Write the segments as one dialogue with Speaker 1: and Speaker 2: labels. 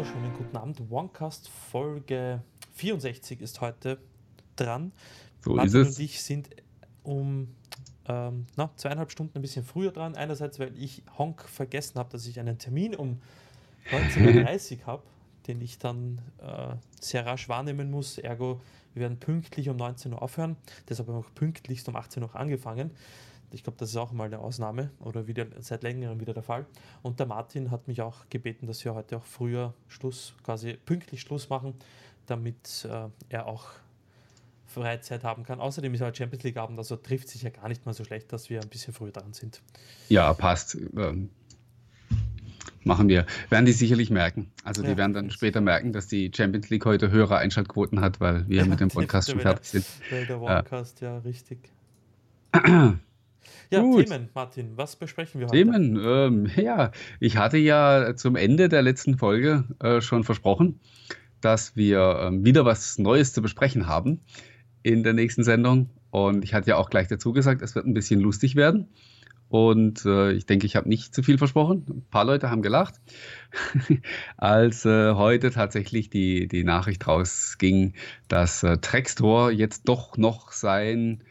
Speaker 1: wunderschönen guten Abend. OneCast Folge 64 ist heute dran.
Speaker 2: So
Speaker 1: Martin
Speaker 2: ist es.
Speaker 1: und ich sind um ähm, na, zweieinhalb Stunden ein bisschen früher dran. Einerseits, weil ich Honk vergessen habe, dass ich einen Termin um 19.30 Uhr habe, den ich dann äh, sehr rasch wahrnehmen muss. Ergo, wir werden pünktlich um 19 Uhr aufhören. Deshalb haben wir auch pünktlichst um 18 Uhr angefangen. Ich glaube, das ist auch mal eine Ausnahme oder wieder seit längerem wieder der Fall. Und der Martin hat mich auch gebeten, dass wir heute auch früher Schluss, quasi pünktlich Schluss machen, damit äh, er auch Freizeit haben kann. Außerdem ist heute Champions League Abend, also trifft sich ja gar nicht mal so schlecht, dass wir ein bisschen früher dran sind.
Speaker 2: Ja, passt. Ähm, machen wir. Werden die sicherlich merken. Also die
Speaker 1: Ja,
Speaker 2: werden dann später merken, dass die Champions League heute höhere Einschaltquoten hat, weil wir mit dem Podcast schon fertig sind.
Speaker 1: Der
Speaker 2: Ja.
Speaker 1: Warcast, ja, richtig. Ja,
Speaker 2: Gut.
Speaker 1: Themen, Martin, was besprechen wir heute?
Speaker 2: Themen, ähm, ja, ich hatte ja zum Ende der letzten Folge äh, schon versprochen, dass wir ähm, wieder was Neues zu besprechen haben in der nächsten Sendung. Und ich hatte ja auch gleich dazu gesagt, es wird ein bisschen lustig werden. Und äh, ich denke, ich habe nicht zu viel versprochen. Ein paar Leute haben gelacht, als äh, heute tatsächlich die, die Nachricht rausging, dass äh, Trackstore jetzt doch noch sein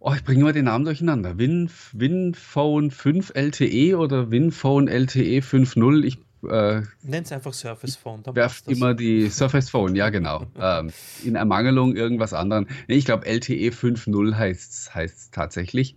Speaker 2: Oh, ich bringe immer den Namen durcheinander. Win, WinPhone 5 LTE oder WinPhone LTE 5.0. Ich äh,
Speaker 1: es einfach Surface Phone. das.
Speaker 2: immer die Surface Phone, ja genau. ähm, in Ermangelung irgendwas anderen. Nee, ich glaube LTE 5.0 heißt es tatsächlich.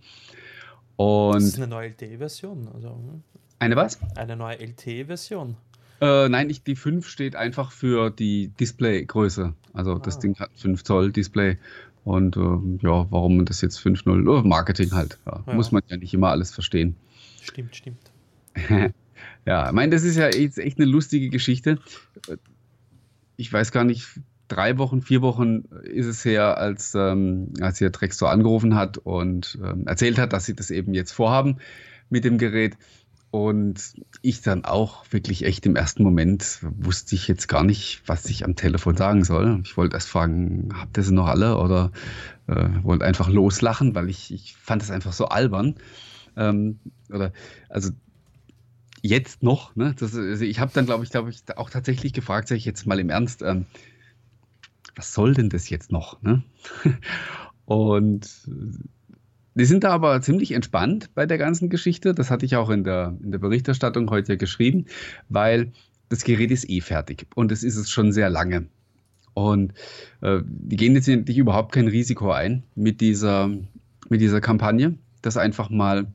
Speaker 1: Das ist
Speaker 2: Und
Speaker 1: eine neue LTE-Version. Also hm,
Speaker 2: eine was?
Speaker 1: eine neue LTE-Version.
Speaker 2: Äh, nein, ich, die 5 steht einfach für die Displaygröße. Also das
Speaker 1: Ah.
Speaker 2: Ding hat 5 Zoll Display. Und ähm, ja, warum das jetzt 5.0? Oh, Marketing halt. Ja.
Speaker 1: Ja.
Speaker 2: Muss man ja nicht immer alles verstehen.
Speaker 1: Stimmt, stimmt.
Speaker 2: Ja, ich meine, das ist ja jetzt echt eine lustige Geschichte. Ich weiß gar nicht, drei Wochen, vier Wochen ist es her, als, ähm, als hier Drextor angerufen hat und ähm, erzählt hat, dass sie das eben jetzt vorhaben mit dem Gerät. Und ich dann auch wirklich echt im ersten Moment wusste ich jetzt gar nicht, was ich am Telefon sagen soll. Ich wollte erst fragen, habt ihr sie noch alle? Oder äh, wollte einfach loslachen, weil ich, ich fand das einfach so albern. Ähm, oder also jetzt noch, ne? Das, also ich habe dann, glaube ich, glaube ich, auch tatsächlich gefragt, sag ich jetzt mal im Ernst, ähm, was soll denn das jetzt noch? Ne? Und die sind da aber ziemlich entspannt bei der ganzen Geschichte. Das hatte ich auch in der, in der Berichterstattung heute geschrieben, weil das Gerät ist eh fertig und es ist es schon sehr lange. Und äh, die gehen jetzt nicht überhaupt kein Risiko ein mit dieser, mit dieser Kampagne, das einfach mal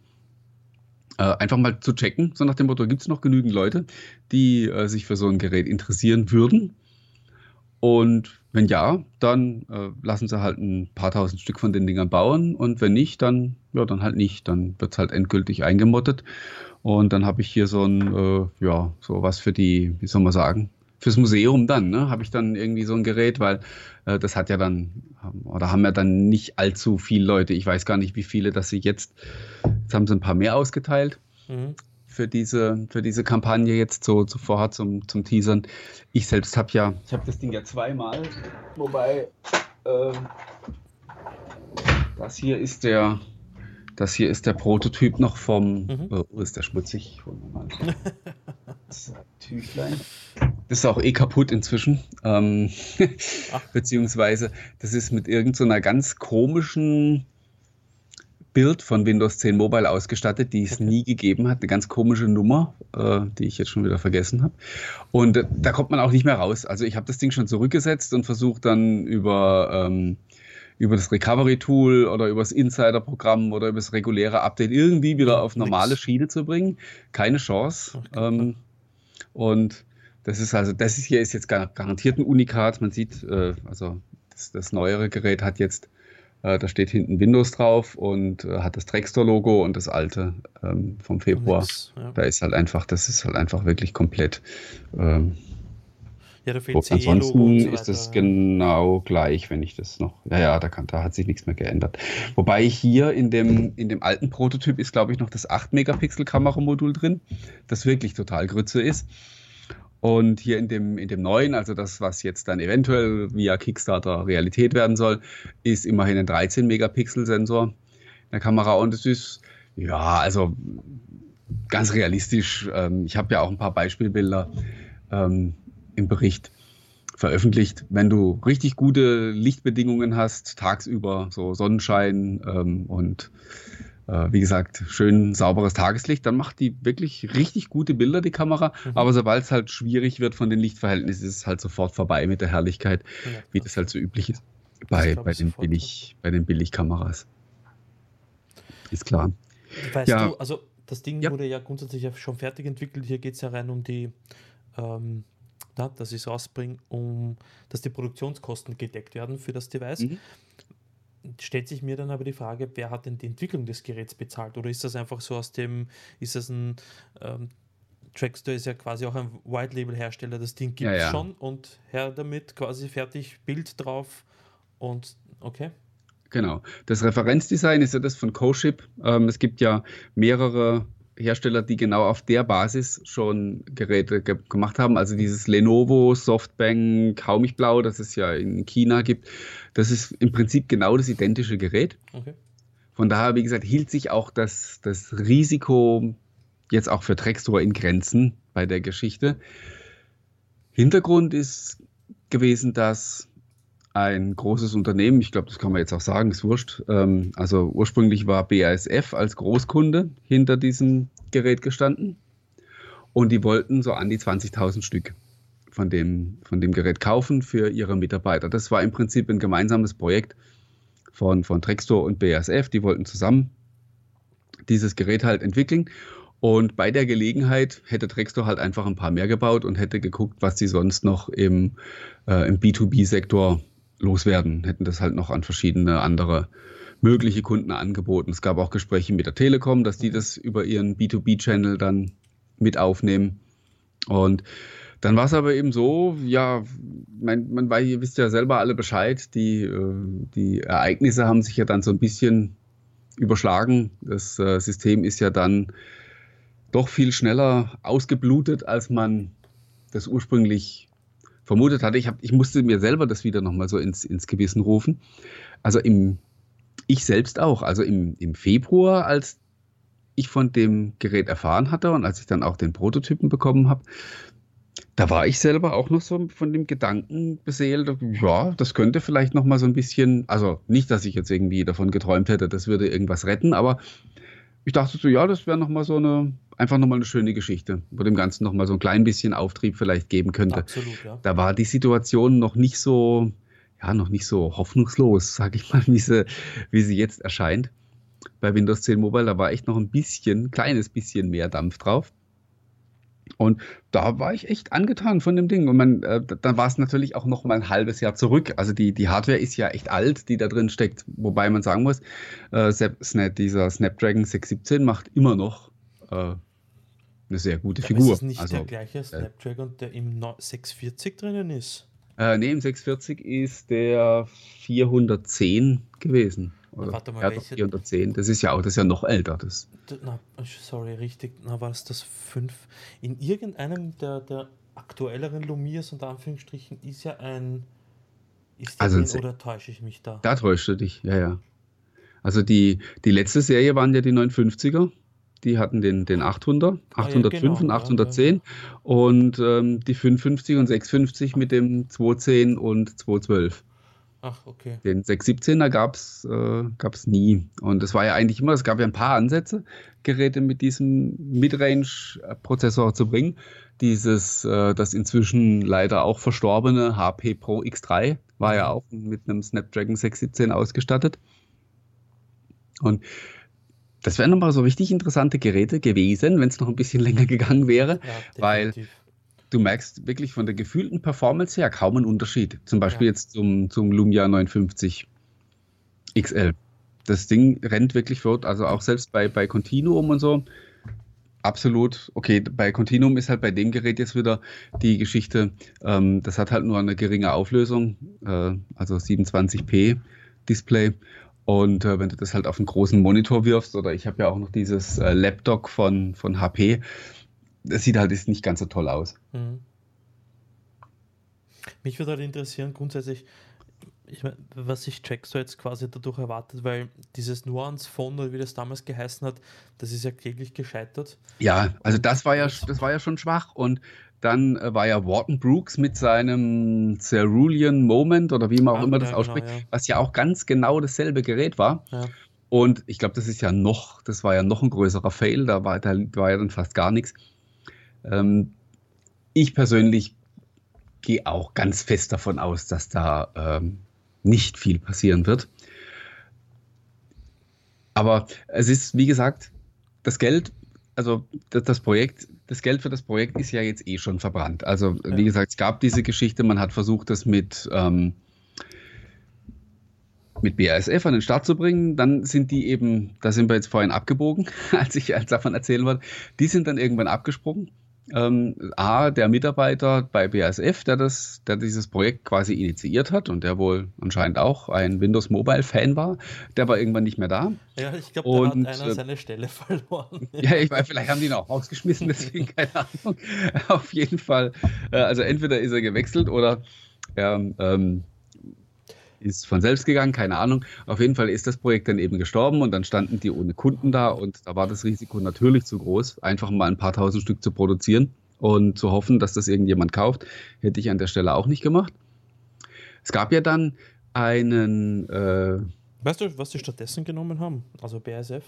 Speaker 2: äh, einfach mal zu checken, so nach dem Motto, gibt es noch genügend Leute, die äh, sich für so ein Gerät interessieren würden? Und wenn ja, dann äh, lassen sie halt ein paar tausend Stück von den Dingern bauen und wenn nicht, dann, ja, dann halt nicht. Dann wird es halt endgültig eingemottet. Und dann habe ich hier so ein, äh, ja, so was für die, wie soll man sagen, fürs Museum dann, ne, habe ich dann irgendwie so ein Gerät, weil äh, das hat ja dann, oder haben ja dann nicht allzu viele Leute, ich weiß gar nicht, wie viele, dass sie jetzt, jetzt haben sie ein paar mehr ausgeteilt
Speaker 1: Mhm.
Speaker 2: Für diese, für diese Kampagne jetzt so zuvor zum, zum Teasern. Ich selbst habe ja, ich habe das Ding ja zweimal, wobei äh, das hier ist der, das hier ist der Prototyp noch vom,
Speaker 1: Mhm.
Speaker 2: äh, oh, ist der schmutzig? Holen wir mal. Das Tüchlein. Das ist auch eh kaputt inzwischen. Ähm, beziehungsweise, das ist mit irgendeiner so ganz komischen Bild von Windows 10 Mobile ausgestattet, die es nie gegeben hat. Eine ganz komische Nummer, äh, die ich jetzt schon wieder vergessen habe. Und äh, da kommt man auch nicht mehr raus. Also ich habe das Ding schon zurückgesetzt und versucht dann über, ähm, über das Recovery-Tool oder über das Insider-Programm oder über das reguläre Update irgendwie wieder auf normale
Speaker 1: Nix.
Speaker 2: Schiene zu bringen. Keine Chance. Ähm, und das ist also, das ist hier ist jetzt gar- garantiert ein Unikat. Man sieht, äh, also das, das neuere Gerät hat jetzt, äh, da steht hinten Windows drauf und äh, hat das Trackstore-Logo und das alte ähm, vom Februar.
Speaker 1: Nix, ja.
Speaker 2: Da ist halt einfach, das ist halt einfach wirklich komplett. Ähm,
Speaker 1: ja, da fehlt
Speaker 2: ansonsten
Speaker 1: so
Speaker 2: ist das genau gleich, wenn ich das noch. Ja, ja, da, kann, da hat sich nichts mehr geändert. Wobei hier in dem, in dem alten Prototyp ist, glaube ich, noch das 8-Megapixel-Kameramodul drin, das wirklich total Grütze ist. Und hier in dem, in dem neuen, also das, was jetzt dann eventuell via Kickstarter Realität werden soll, ist immerhin ein 13-Megapixel-Sensor in der Kamera. Und es ist, ja, also ganz realistisch. Ähm, ich habe ja auch ein paar Beispielbilder ähm, im Bericht veröffentlicht. Wenn du richtig gute Lichtbedingungen hast, tagsüber, so Sonnenschein ähm, und wie gesagt, schön sauberes Tageslicht, dann macht die wirklich richtig gute Bilder, die Kamera. Mhm. Aber sobald es halt schwierig wird von den Lichtverhältnissen, ist es halt sofort vorbei mit der Herrlichkeit, ja, wie das halt so üblich ist bei, bei, den, Billig, bei den Billigkameras. Ist klar.
Speaker 1: Weißt ja. du, also das Ding ja. wurde ja grundsätzlich ja schon fertig entwickelt. Hier geht es ja rein um die, ähm, na, dass ich es rausbringe, um dass die Produktionskosten gedeckt werden für das Device. Mhm. Stellt sich mir dann aber die Frage, wer hat denn die Entwicklung des Geräts bezahlt? Oder ist das einfach so aus dem, ist das ein ähm, Trackster ist ja quasi auch ein White-Label-Hersteller, das Ding gibt es ja, ja. schon und her damit, quasi fertig, Bild drauf und okay.
Speaker 2: Genau. Das Referenzdesign ist ja das von CoShip. Ähm, es gibt ja mehrere Hersteller, die genau auf der Basis schon Geräte ge gemacht haben. Also dieses Lenovo, Softbank, Blau, das es ja in China gibt, das ist im Prinzip genau das identische Gerät. Okay. Von daher, wie gesagt, hielt sich auch das, das Risiko jetzt auch für Trackstore in Grenzen bei der Geschichte. Hintergrund ist gewesen, dass ein großes Unternehmen, ich glaube, das kann man jetzt auch sagen, ist wurscht. Ähm, also ursprünglich war BASF als Großkunde hinter diesem Gerät gestanden und die wollten so an die 20.000 Stück von dem, von dem Gerät kaufen für ihre Mitarbeiter. Das war im Prinzip ein gemeinsames Projekt von, von Trextor und BASF. Die wollten zusammen dieses Gerät halt entwickeln. Und bei der Gelegenheit hätte Trextor halt einfach ein paar mehr gebaut und hätte geguckt, was sie sonst noch im, äh, im B2B-Sektor loswerden, hätten das halt noch an verschiedene andere mögliche Kunden angeboten. Es gab auch Gespräche mit der Telekom, dass die das über ihren B2B-Channel dann mit aufnehmen. Und dann war es aber eben so, ja, man, man weiß, ihr wisst ja selber alle Bescheid, die, äh, die Ereignisse haben sich ja dann so ein bisschen überschlagen. Das äh, System ist ja dann doch viel schneller ausgeblutet, als man das ursprünglich vermutet hatte. Ich, hab, ich musste mir selber das wieder nochmal so ins, ins Gewissen rufen. Also im, ich selbst auch, also im, im Februar, als ich von dem Gerät erfahren hatte und als ich dann auch den Prototypen bekommen habe, da war ich selber auch noch so von dem Gedanken beseelt, ja, das könnte vielleicht noch mal so ein bisschen, also nicht, dass ich jetzt irgendwie davon geträumt hätte, das würde irgendwas retten, aber ich dachte so, ja, das wäre noch mal so eine, einfach nochmal eine schöne Geschichte, wo dem Ganzen nochmal so ein klein bisschen Auftrieb vielleicht geben könnte. Absolut, ja. Da war die Situation noch nicht so, ja, noch nicht so hoffnungslos, sage ich mal, wie sie, wie sie jetzt erscheint. Bei Windows 10 Mobile, da war echt noch ein bisschen, kleines bisschen mehr Dampf drauf. Und da war ich echt angetan von dem Ding. Und man, äh, dann war es natürlich auch noch mal ein halbes Jahr zurück. Also die, die Hardware ist ja echt alt, die da drin steckt. Wobei man sagen muss, äh, dieser Snapdragon 617 macht immer noch äh, eine sehr gute Figur. Ist
Speaker 1: das nicht also, der gleiche äh, Snapdragon, der im 640 drinnen ist?
Speaker 2: Äh, ne, im 640 ist der 410 gewesen. Oder warte mal, welche? 410. Das ist ja auch, das ist ja noch älter. Das.
Speaker 1: Na, sorry, richtig. Na, war es das 5? In irgendeinem der, der aktuelleren Lumiers unter Anführungsstrichen ist ja ein. Ist
Speaker 2: also
Speaker 1: den, oder täusche ich mich da?
Speaker 2: Da täuscht du dich, ja, ja. Also die, die letzte Serie waren ja die 950er die hatten den, den 800, 805 ah, ja, genau, und 810 ja, und ähm, die 550 und 650 mit dem 210 und 212.
Speaker 1: Ach, okay.
Speaker 2: Den 617er gab es äh, nie. Und es war ja eigentlich immer, es gab ja ein paar Ansätze, Geräte mit diesem Midrange-Prozessor zu bringen. Dieses, äh, das inzwischen leider auch verstorbene HP Pro X3 war ja mhm. auch mit einem Snapdragon 617 ausgestattet. Und das wären nochmal so richtig interessante Geräte gewesen, wenn es noch ein bisschen länger gegangen wäre, ja, weil du merkst wirklich von der gefühlten Performance her kaum einen Unterschied. Zum Beispiel ja. jetzt zum, zum Lumia 950 XL. Das Ding rennt wirklich fort, also auch selbst bei, bei Continuum und so. Absolut, okay, bei Continuum ist halt bei dem Gerät jetzt wieder die Geschichte, ähm, das hat halt nur eine geringe Auflösung, äh, also 27p Display und äh, wenn du das halt auf einen großen Monitor wirfst, oder ich habe ja auch noch dieses äh, Laptop von, von HP, das sieht halt nicht ganz so toll aus. Mhm.
Speaker 1: Mich würde halt interessieren, grundsätzlich, ich mein, was sich Trackstore jetzt quasi dadurch erwartet, weil dieses Nuance Phone oder wie das damals geheißen hat, das ist ja kläglich gescheitert.
Speaker 2: Ja, also das war ja, das war ja schon schwach und dann äh, war ja Wharton Brooks mit seinem Cerulean Moment oder wie man auch ah, immer das ja, ausspricht, genau, ja. was ja auch ganz genau dasselbe Gerät war. Ja. Und ich glaube, das ist ja noch, das war ja noch ein größerer Fail, da war, da war ja dann fast gar nichts. Ähm, ich persönlich gehe auch ganz fest davon aus, dass da ähm, nicht viel passieren wird. Aber es ist, wie gesagt, das Geld, also das, Projekt, das Geld für das Projekt ist ja jetzt eh schon verbrannt. Also wie gesagt, es gab diese Geschichte, man hat versucht, das mit, ähm, mit BASF an den Start zu bringen. Dann sind die eben, da sind wir jetzt vorhin abgebogen, als ich als davon erzählen wollte, die sind dann irgendwann abgesprungen ähm, A, der Mitarbeiter bei BASF, der, das, der dieses Projekt quasi initiiert hat und der wohl anscheinend auch ein Windows Mobile Fan war, der war irgendwann nicht mehr da.
Speaker 1: Ja, ich glaube, da hat einer äh, seine Stelle verloren.
Speaker 2: Ja, ich weiß, vielleicht haben die ihn auch rausgeschmissen, deswegen keine Ahnung. Auf jeden Fall, äh, also entweder ist er gewechselt oder er ähm, ist von selbst gegangen, keine Ahnung. Auf jeden Fall ist das Projekt dann eben gestorben und dann standen die ohne Kunden da und da war das Risiko natürlich zu groß, einfach mal ein paar tausend Stück zu produzieren und zu hoffen, dass das irgendjemand kauft, hätte ich an der Stelle auch nicht gemacht. Es gab ja dann einen. Äh,
Speaker 1: weißt du, was sie stattdessen genommen haben? Also BASF?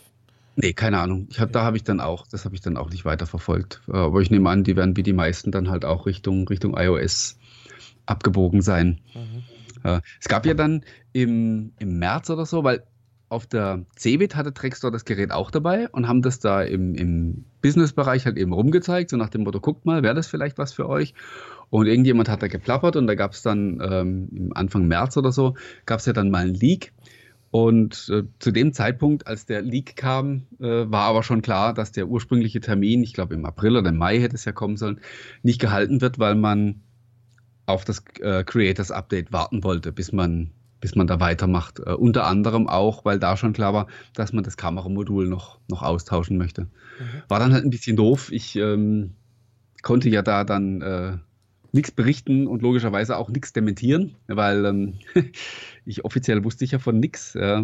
Speaker 2: Nee, keine Ahnung. Ich hab, da habe ich dann auch, das habe ich dann auch nicht weiter verfolgt. Aber ich nehme an, die werden wie die meisten dann halt auch Richtung, Richtung iOS abgebogen sein. Mhm. Äh, es gab ja dann im, im März oder so, weil auf der CeBIT hatte Trextor das Gerät auch dabei und haben das da im, im Business-Bereich halt eben rumgezeigt, so nach dem Motto, guckt mal, wäre das vielleicht was für euch? Und irgendjemand hat da geplappert und da gab es dann ähm, Anfang März oder so, gab es ja dann mal einen Leak. Und äh, zu dem Zeitpunkt, als der Leak kam, äh, war aber schon klar, dass der ursprüngliche Termin, ich glaube im April oder im Mai hätte es ja kommen sollen, nicht gehalten wird, weil man auf das äh, Creators Update warten wollte, bis man, bis man da weitermacht. Äh, unter anderem auch, weil da schon klar war, dass man das Kameramodul noch, noch austauschen möchte. Mhm. War dann halt ein bisschen doof. Ich ähm, konnte ja da dann äh, nichts berichten und logischerweise auch nichts dementieren, weil ähm, ich offiziell wusste ich ja von nichts, äh,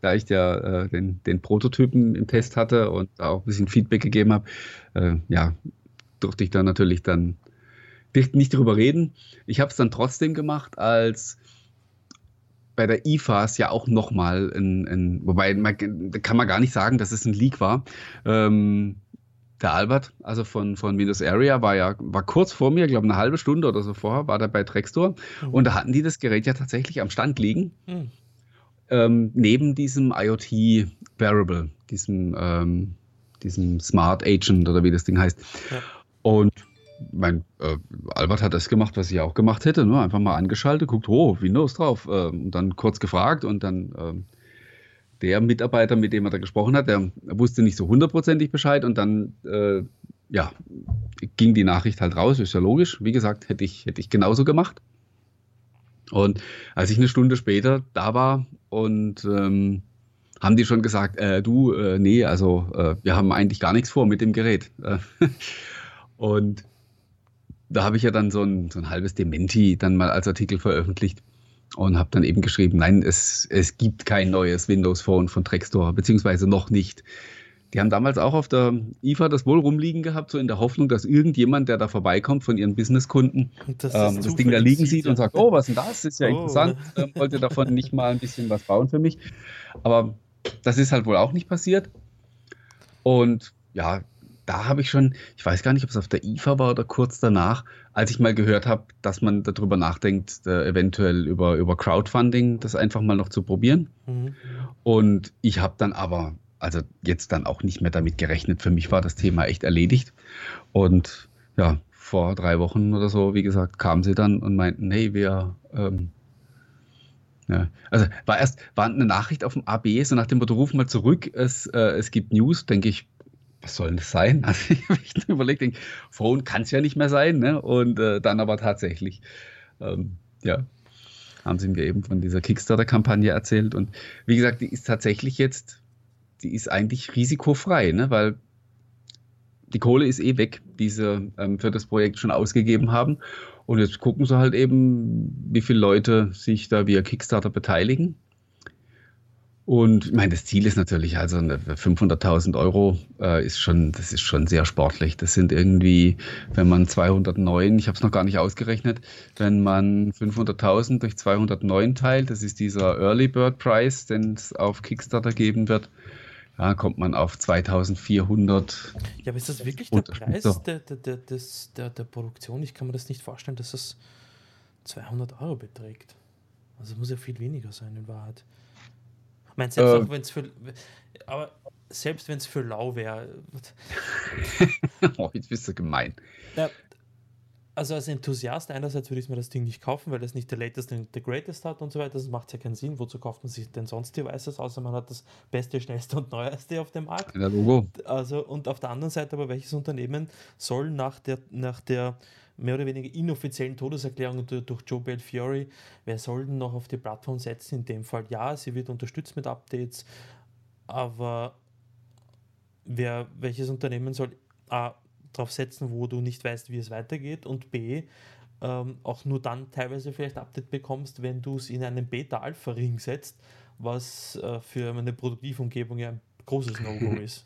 Speaker 2: da ich ja äh, den, den Prototypen im Test hatte und auch ein bisschen Feedback gegeben habe. Äh, ja, durfte ich da natürlich dann nicht drüber reden. Ich habe es dann trotzdem gemacht, als bei der IFAS ja auch nochmal wobei man, da kann man gar nicht sagen, dass es ein Leak war. Ähm, der Albert, also von, von Windows Area, war ja war kurz vor mir, glaube eine halbe Stunde oder so vorher, war der bei Trextor. Mhm. Und da hatten die das Gerät ja tatsächlich am Stand liegen. Mhm. Ähm, neben diesem IoT Variable, diesem, ähm, diesem Smart Agent oder wie das Ding heißt. Ja. Und mein äh, Albert hat das gemacht, was ich auch gemacht hätte, ne? einfach mal angeschaltet, guckt, oh, Windows drauf, äh, und dann kurz gefragt und dann äh, der Mitarbeiter, mit dem er da gesprochen hat, der wusste nicht so hundertprozentig Bescheid und dann äh, ja, ging die Nachricht halt raus, ist ja logisch. Wie gesagt, hätte ich, hätte ich genauso gemacht. Und als ich eine Stunde später da war und ähm, haben die schon gesagt, äh, du, äh, nee, also äh, wir haben eigentlich gar nichts vor mit dem Gerät. und da habe ich ja dann so ein, so ein halbes Dementi dann mal als Artikel veröffentlicht und habe dann eben geschrieben, nein, es, es gibt kein neues Windows Phone von Trextor, beziehungsweise noch nicht. Die haben damals auch auf der IFA das wohl rumliegen gehabt, so in der Hoffnung, dass irgendjemand, der da vorbeikommt von ihren Businesskunden, das, ähm, das Ding da liegen sieht und sagt, oh, was ist denn das? Ist ja oh. interessant. Ähm, wollte davon nicht mal ein bisschen was bauen für mich. Aber das ist halt wohl auch nicht passiert. Und ja, da habe ich schon, ich weiß gar nicht, ob es auf der IFA war oder kurz danach, als ich mal gehört habe, dass man darüber nachdenkt, äh, eventuell über, über Crowdfunding das einfach mal noch zu probieren. Mhm. Und ich habe dann aber, also jetzt dann auch nicht mehr damit gerechnet. Für mich war das Thema echt erledigt. Und ja, vor drei Wochen oder so, wie gesagt, kamen sie dann und meinten, hey, wir ähm, ja, also war erst war eine Nachricht auf dem AB, so nach dem Motto, ruf mal zurück, es, äh, es gibt News, denke ich, was soll das sein? Also ich habe echt überlegt, denk, Phone kann es ja nicht mehr sein. Ne? Und äh, dann aber tatsächlich, ähm, ja, haben sie mir eben von dieser Kickstarter-Kampagne erzählt. Und wie gesagt, die ist tatsächlich jetzt, die ist eigentlich risikofrei, ne? weil die Kohle ist eh weg, die sie ähm, für das Projekt schon ausgegeben haben. Und jetzt gucken sie halt eben, wie viele Leute sich da via Kickstarter beteiligen. Und ich meine, das Ziel ist natürlich, also 500.000 Euro äh, ist schon, das ist schon sehr sportlich. Das sind irgendwie, wenn man 209, ich habe es noch gar nicht ausgerechnet, wenn man 500.000 durch 209 teilt, das ist dieser Early Bird Price, den es auf Kickstarter geben wird, ja, kommt man auf 2400.
Speaker 1: Ja, aber ist das wirklich der Preis der, der, der, der, der Produktion? Ich kann mir das nicht vorstellen, dass das 200 Euro beträgt. Also muss ja viel weniger sein in Wahrheit. Ich meine, selbst ähm, wenn es für. Aber selbst wenn es für lau wäre.
Speaker 2: oh, jetzt bist du gemein. Ja,
Speaker 1: also als Enthusiast einerseits würde ich mir das Ding nicht kaufen, weil es nicht der latest und der greatest hat und so weiter. Das macht ja keinen Sinn. Wozu kauft man sich denn sonst Devices, außer man hat das beste, schnellste und neueste auf dem Markt? Ja, Logo. Also, und auf der anderen Seite aber, welches Unternehmen soll nach der, nach der mehr oder weniger inoffiziellen Todeserklärung durch Joe Belfiore, wer soll denn noch auf die Plattform setzen? In dem Fall ja, sie wird unterstützt mit Updates, aber wer, welches Unternehmen soll A, drauf setzen, wo du nicht weißt, wie es weitergeht und B, ähm, auch nur dann teilweise vielleicht Update bekommst, wenn du es in einen Beta-Alpha-Ring setzt, was äh, für eine Produktivumgebung ja ein großes No-Go ist.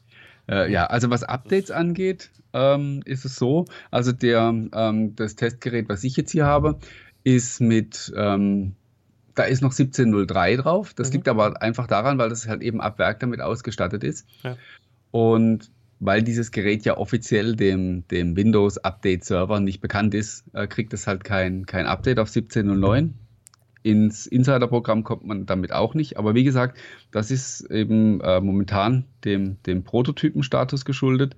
Speaker 2: Äh, ja, also was Updates angeht, ähm, ist es so, also der, ähm, das Testgerät, was ich jetzt hier habe, ist mit, ähm, da ist noch 1703 drauf. Das mhm. liegt aber einfach daran, weil das halt eben ab Werk damit ausgestattet ist. Ja. Und weil dieses Gerät ja offiziell dem, dem Windows Update Server nicht bekannt ist, äh, kriegt es halt kein, kein Update auf 17.09. Ins Insider-Programm kommt man damit auch nicht. Aber wie gesagt, das ist eben äh, momentan dem, dem Prototypen-Status geschuldet.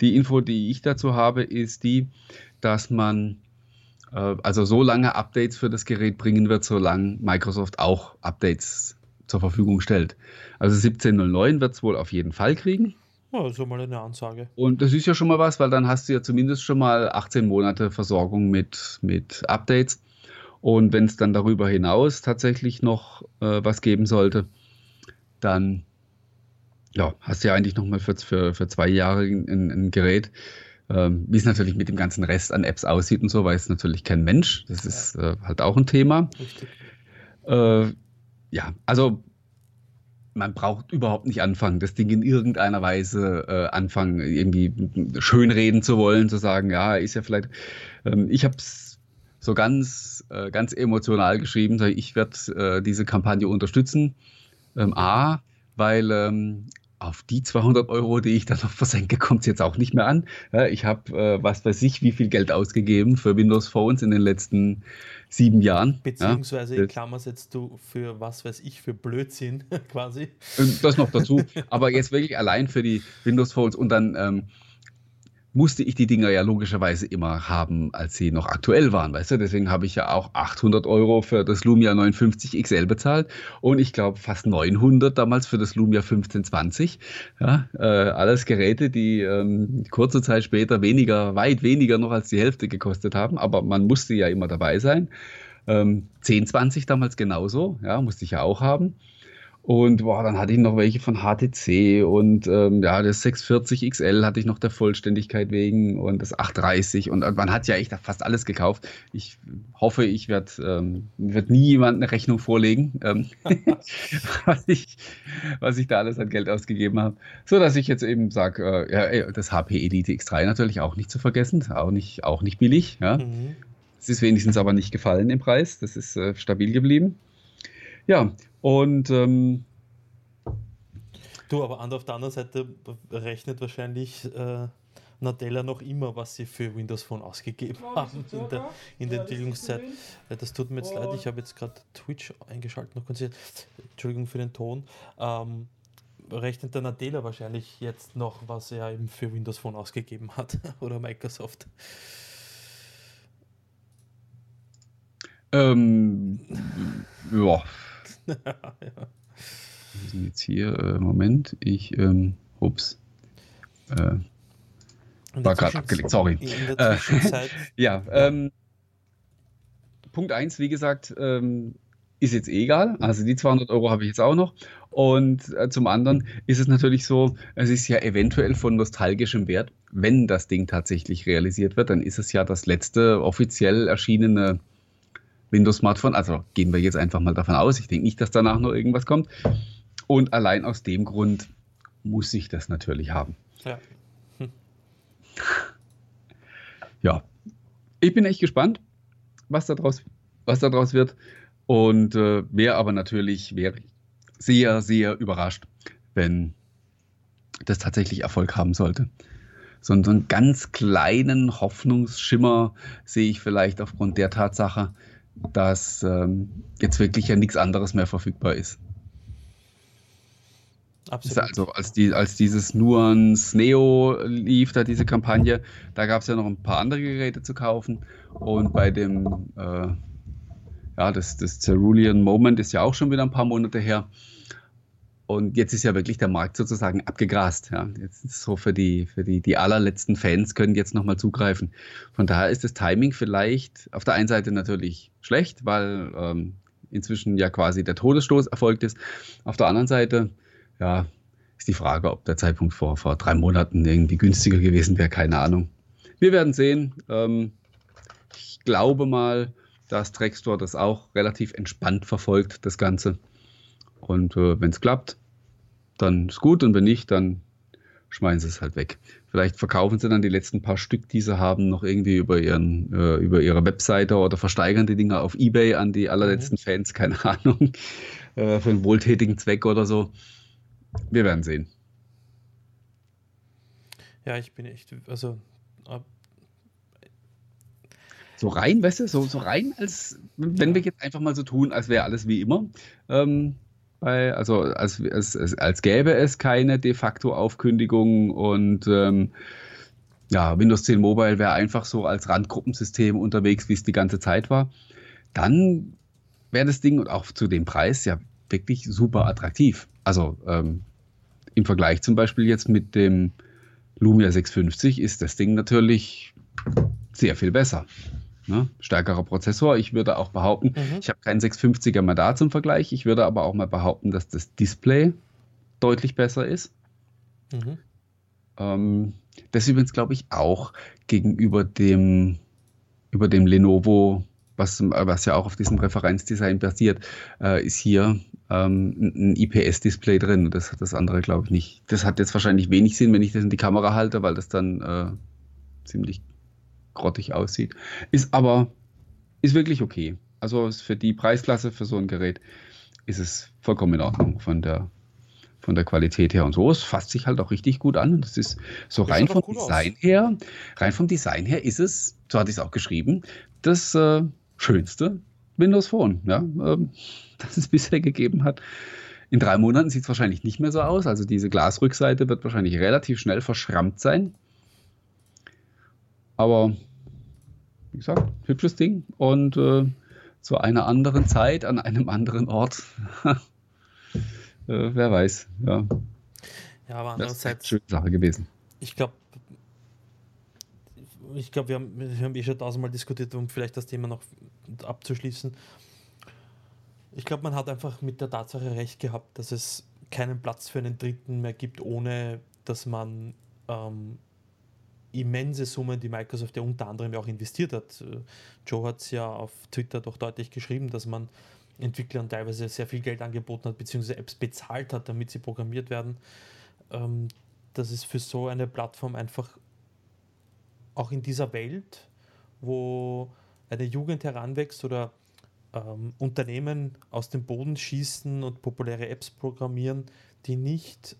Speaker 2: Die Info, die ich dazu habe, ist die, dass man äh, also so lange Updates für das Gerät bringen wird, solange Microsoft auch Updates zur Verfügung stellt. Also 17.09 wird es wohl auf jeden Fall kriegen.
Speaker 1: Ja, so mal eine Ansage.
Speaker 2: Und das ist ja schon mal was, weil dann hast du ja zumindest schon mal 18 Monate Versorgung mit, mit Updates. Und wenn es dann darüber hinaus tatsächlich noch äh, was geben sollte, dann ja, hast du ja eigentlich nochmal für, für, für zwei Jahre ein, ein Gerät. Ähm, Wie es natürlich mit dem ganzen Rest an Apps aussieht und so, weiß natürlich kein Mensch. Das ist äh, halt auch ein Thema. Äh, ja, also man braucht überhaupt nicht anfangen, das Ding in irgendeiner Weise äh, anfangen, irgendwie schönreden zu wollen, zu sagen, ja, ist ja vielleicht. Ähm, ich habe es so ganz, äh, ganz emotional geschrieben, ich werde äh, diese Kampagne unterstützen. Ähm, A, weil ähm, auf die 200 Euro, die ich dann noch versenke, kommt es jetzt auch nicht mehr an. Ja, ich habe, äh, was weiß ich, wie viel Geld ausgegeben für Windows Phones in den letzten sieben Jahren.
Speaker 1: Beziehungsweise, ja, in Klammer setzt du für was weiß ich, für Blödsinn quasi.
Speaker 2: Das noch dazu. Aber jetzt wirklich allein für die Windows Phones und dann ähm, musste ich die Dinger ja logischerweise immer haben, als sie noch aktuell waren, weißt du? Deswegen habe ich ja auch 800 Euro für das Lumia 59 XL bezahlt und ich glaube fast 900 damals für das Lumia 1520. Ja, äh, alles Geräte, die ähm, kurze Zeit später weniger, weit weniger noch als die Hälfte gekostet haben, aber man musste ja immer dabei sein. Ähm, 1020 damals genauso, ja, musste ich ja auch haben. Und boah, dann hatte ich noch welche von HTC und ähm, ja, das 640 XL hatte ich noch der Vollständigkeit wegen und das 830 und man hat ja echt fast alles gekauft. Ich hoffe, ich werde ähm, werd nie jemand eine Rechnung vorlegen, ähm, was, ich, was ich da alles an Geld ausgegeben habe. So dass ich jetzt eben sage, äh, ja, das HP Elite X3 natürlich auch nicht zu vergessen, auch nicht, auch nicht billig. Ja. Mhm. Es ist wenigstens aber nicht gefallen im Preis, das ist äh, stabil geblieben. Ja, und ähm,
Speaker 1: du, aber auf der anderen Seite rechnet wahrscheinlich äh, Nadella noch immer, was sie für Windows Phone ausgegeben oh, haben in der, in der ja, Entwicklungszeit. Das, das tut mir jetzt oh. leid, ich habe jetzt gerade Twitch eingeschaltet, noch Entschuldigung für den Ton. Ähm, rechnet der Nadella wahrscheinlich jetzt noch, was er eben für Windows Phone ausgegeben hat oder Microsoft.
Speaker 2: Ähm, ja, ja. Wir sind jetzt hier, äh, Moment, ich, ähm, ups. Äh, war gerade abgelegt, sorry. Äh, ja, ähm, Punkt 1, wie gesagt, ähm, ist jetzt egal. Also die 200 Euro habe ich jetzt auch noch. Und äh, zum anderen ist es natürlich so, es ist ja eventuell von nostalgischem Wert, wenn das Ding tatsächlich realisiert wird, dann ist es ja das letzte offiziell erschienene Windows-Smartphone. Also gehen wir jetzt einfach mal davon aus. Ich denke nicht, dass danach noch irgendwas kommt. Und allein aus dem Grund muss ich das natürlich haben. Ja. Hm. Ja. Ich bin echt gespannt, was daraus, was daraus wird. Und äh, wäre aber natürlich wäre sehr, sehr überrascht, wenn das tatsächlich Erfolg haben sollte. So, so einen ganz kleinen Hoffnungsschimmer sehe ich vielleicht aufgrund der Tatsache, dass ähm, jetzt wirklich ja nichts anderes mehr verfügbar ist. Absolut. Also als, die, als dieses Nuance Neo lief, da diese Kampagne, da gab es ja noch ein paar andere Geräte zu kaufen. Und bei dem, äh, ja, das, das Cerulean Moment ist ja auch schon wieder ein paar Monate her. Und jetzt ist ja wirklich der Markt sozusagen abgegrast. Ja. Jetzt ist so für die, für die, die allerletzten Fans können jetzt nochmal zugreifen. Von daher ist das Timing vielleicht auf der einen Seite natürlich schlecht, weil ähm, inzwischen ja quasi der Todesstoß erfolgt ist. Auf der anderen Seite, ja, ist die Frage, ob der Zeitpunkt vor, vor drei Monaten irgendwie günstiger gewesen wäre, keine Ahnung. Wir werden sehen. Ähm, ich glaube mal, dass Drextor das auch relativ entspannt verfolgt, das Ganze. Und äh, wenn es klappt, dann ist gut und wenn nicht, dann schmeißen sie es halt weg. Vielleicht verkaufen sie dann die letzten paar Stück, die sie haben, noch irgendwie über, ihren, äh, über ihre Webseite oder versteigern die Dinger auf Ebay an die allerletzten mhm. Fans, keine Ahnung, äh, für einen wohltätigen Zweck oder so. Wir werden sehen.
Speaker 1: Ja, ich bin echt, also
Speaker 2: so rein, weißt du, so, so rein, als wenn ja. wir jetzt einfach mal so tun, als wäre alles wie immer. Ähm, bei, also als, als, als gäbe es keine de facto Aufkündigung und ähm, ja, Windows 10 Mobile wäre einfach so als Randgruppensystem unterwegs, wie es die ganze Zeit war, dann wäre das Ding und auch zu dem Preis ja wirklich super attraktiv. Also ähm, im Vergleich zum Beispiel jetzt mit dem Lumia 650 ist das Ding natürlich sehr viel besser. Ne? Stärkerer Prozessor. Ich würde auch behaupten, mhm. ich habe keinen 650er mehr da zum Vergleich. Ich würde aber auch mal behaupten, dass das Display deutlich besser ist. Mhm. Ähm, das übrigens, glaube ich, auch gegenüber dem, über dem Lenovo, was, was ja auch auf diesem Referenzdesign basiert, äh, ist hier ähm, ein IPS-Display drin. Das hat das andere, glaube ich, nicht. Das hat jetzt wahrscheinlich wenig Sinn, wenn ich das in die Kamera halte, weil das dann äh, ziemlich grottig aussieht. Ist aber, ist wirklich okay. Also für die Preisklasse für so ein Gerät ist es vollkommen in Ordnung von der, von der Qualität her und so. Es fasst sich halt auch richtig gut an. Und das ist so rein vom Design aus. her, rein vom Design her ist es, so hatte ich es auch geschrieben, das äh, schönste Windows Phone, ja, äh, das es bisher gegeben hat. In drei Monaten sieht es wahrscheinlich nicht mehr so aus. Also diese Glasrückseite wird wahrscheinlich relativ schnell verschrammt sein. Aber wie gesagt, hübsches Ding und äh, zu einer anderen Zeit, an einem anderen Ort. äh, wer weiß, ja.
Speaker 1: Ja, aber andererseits.
Speaker 2: Das ist eine schöne Sache gewesen.
Speaker 1: Ich glaube, ich glaube, wir haben, wir haben eh schon tausendmal diskutiert, um vielleicht das Thema noch abzuschließen. Ich glaube, man hat einfach mit der Tatsache recht gehabt, dass es keinen Platz für einen Dritten mehr gibt, ohne dass man ähm, immense Summen, die Microsoft ja unter anderem auch investiert hat. Äh, Joe hat es ja auf Twitter doch deutlich geschrieben, dass man Entwicklern teilweise sehr viel Geld angeboten hat, beziehungsweise Apps bezahlt hat, damit sie programmiert werden. Ähm, dass es für so eine Plattform einfach auch in dieser Welt, wo eine Jugend heranwächst oder ähm, Unternehmen aus dem Boden schießen und populäre Apps programmieren, die nicht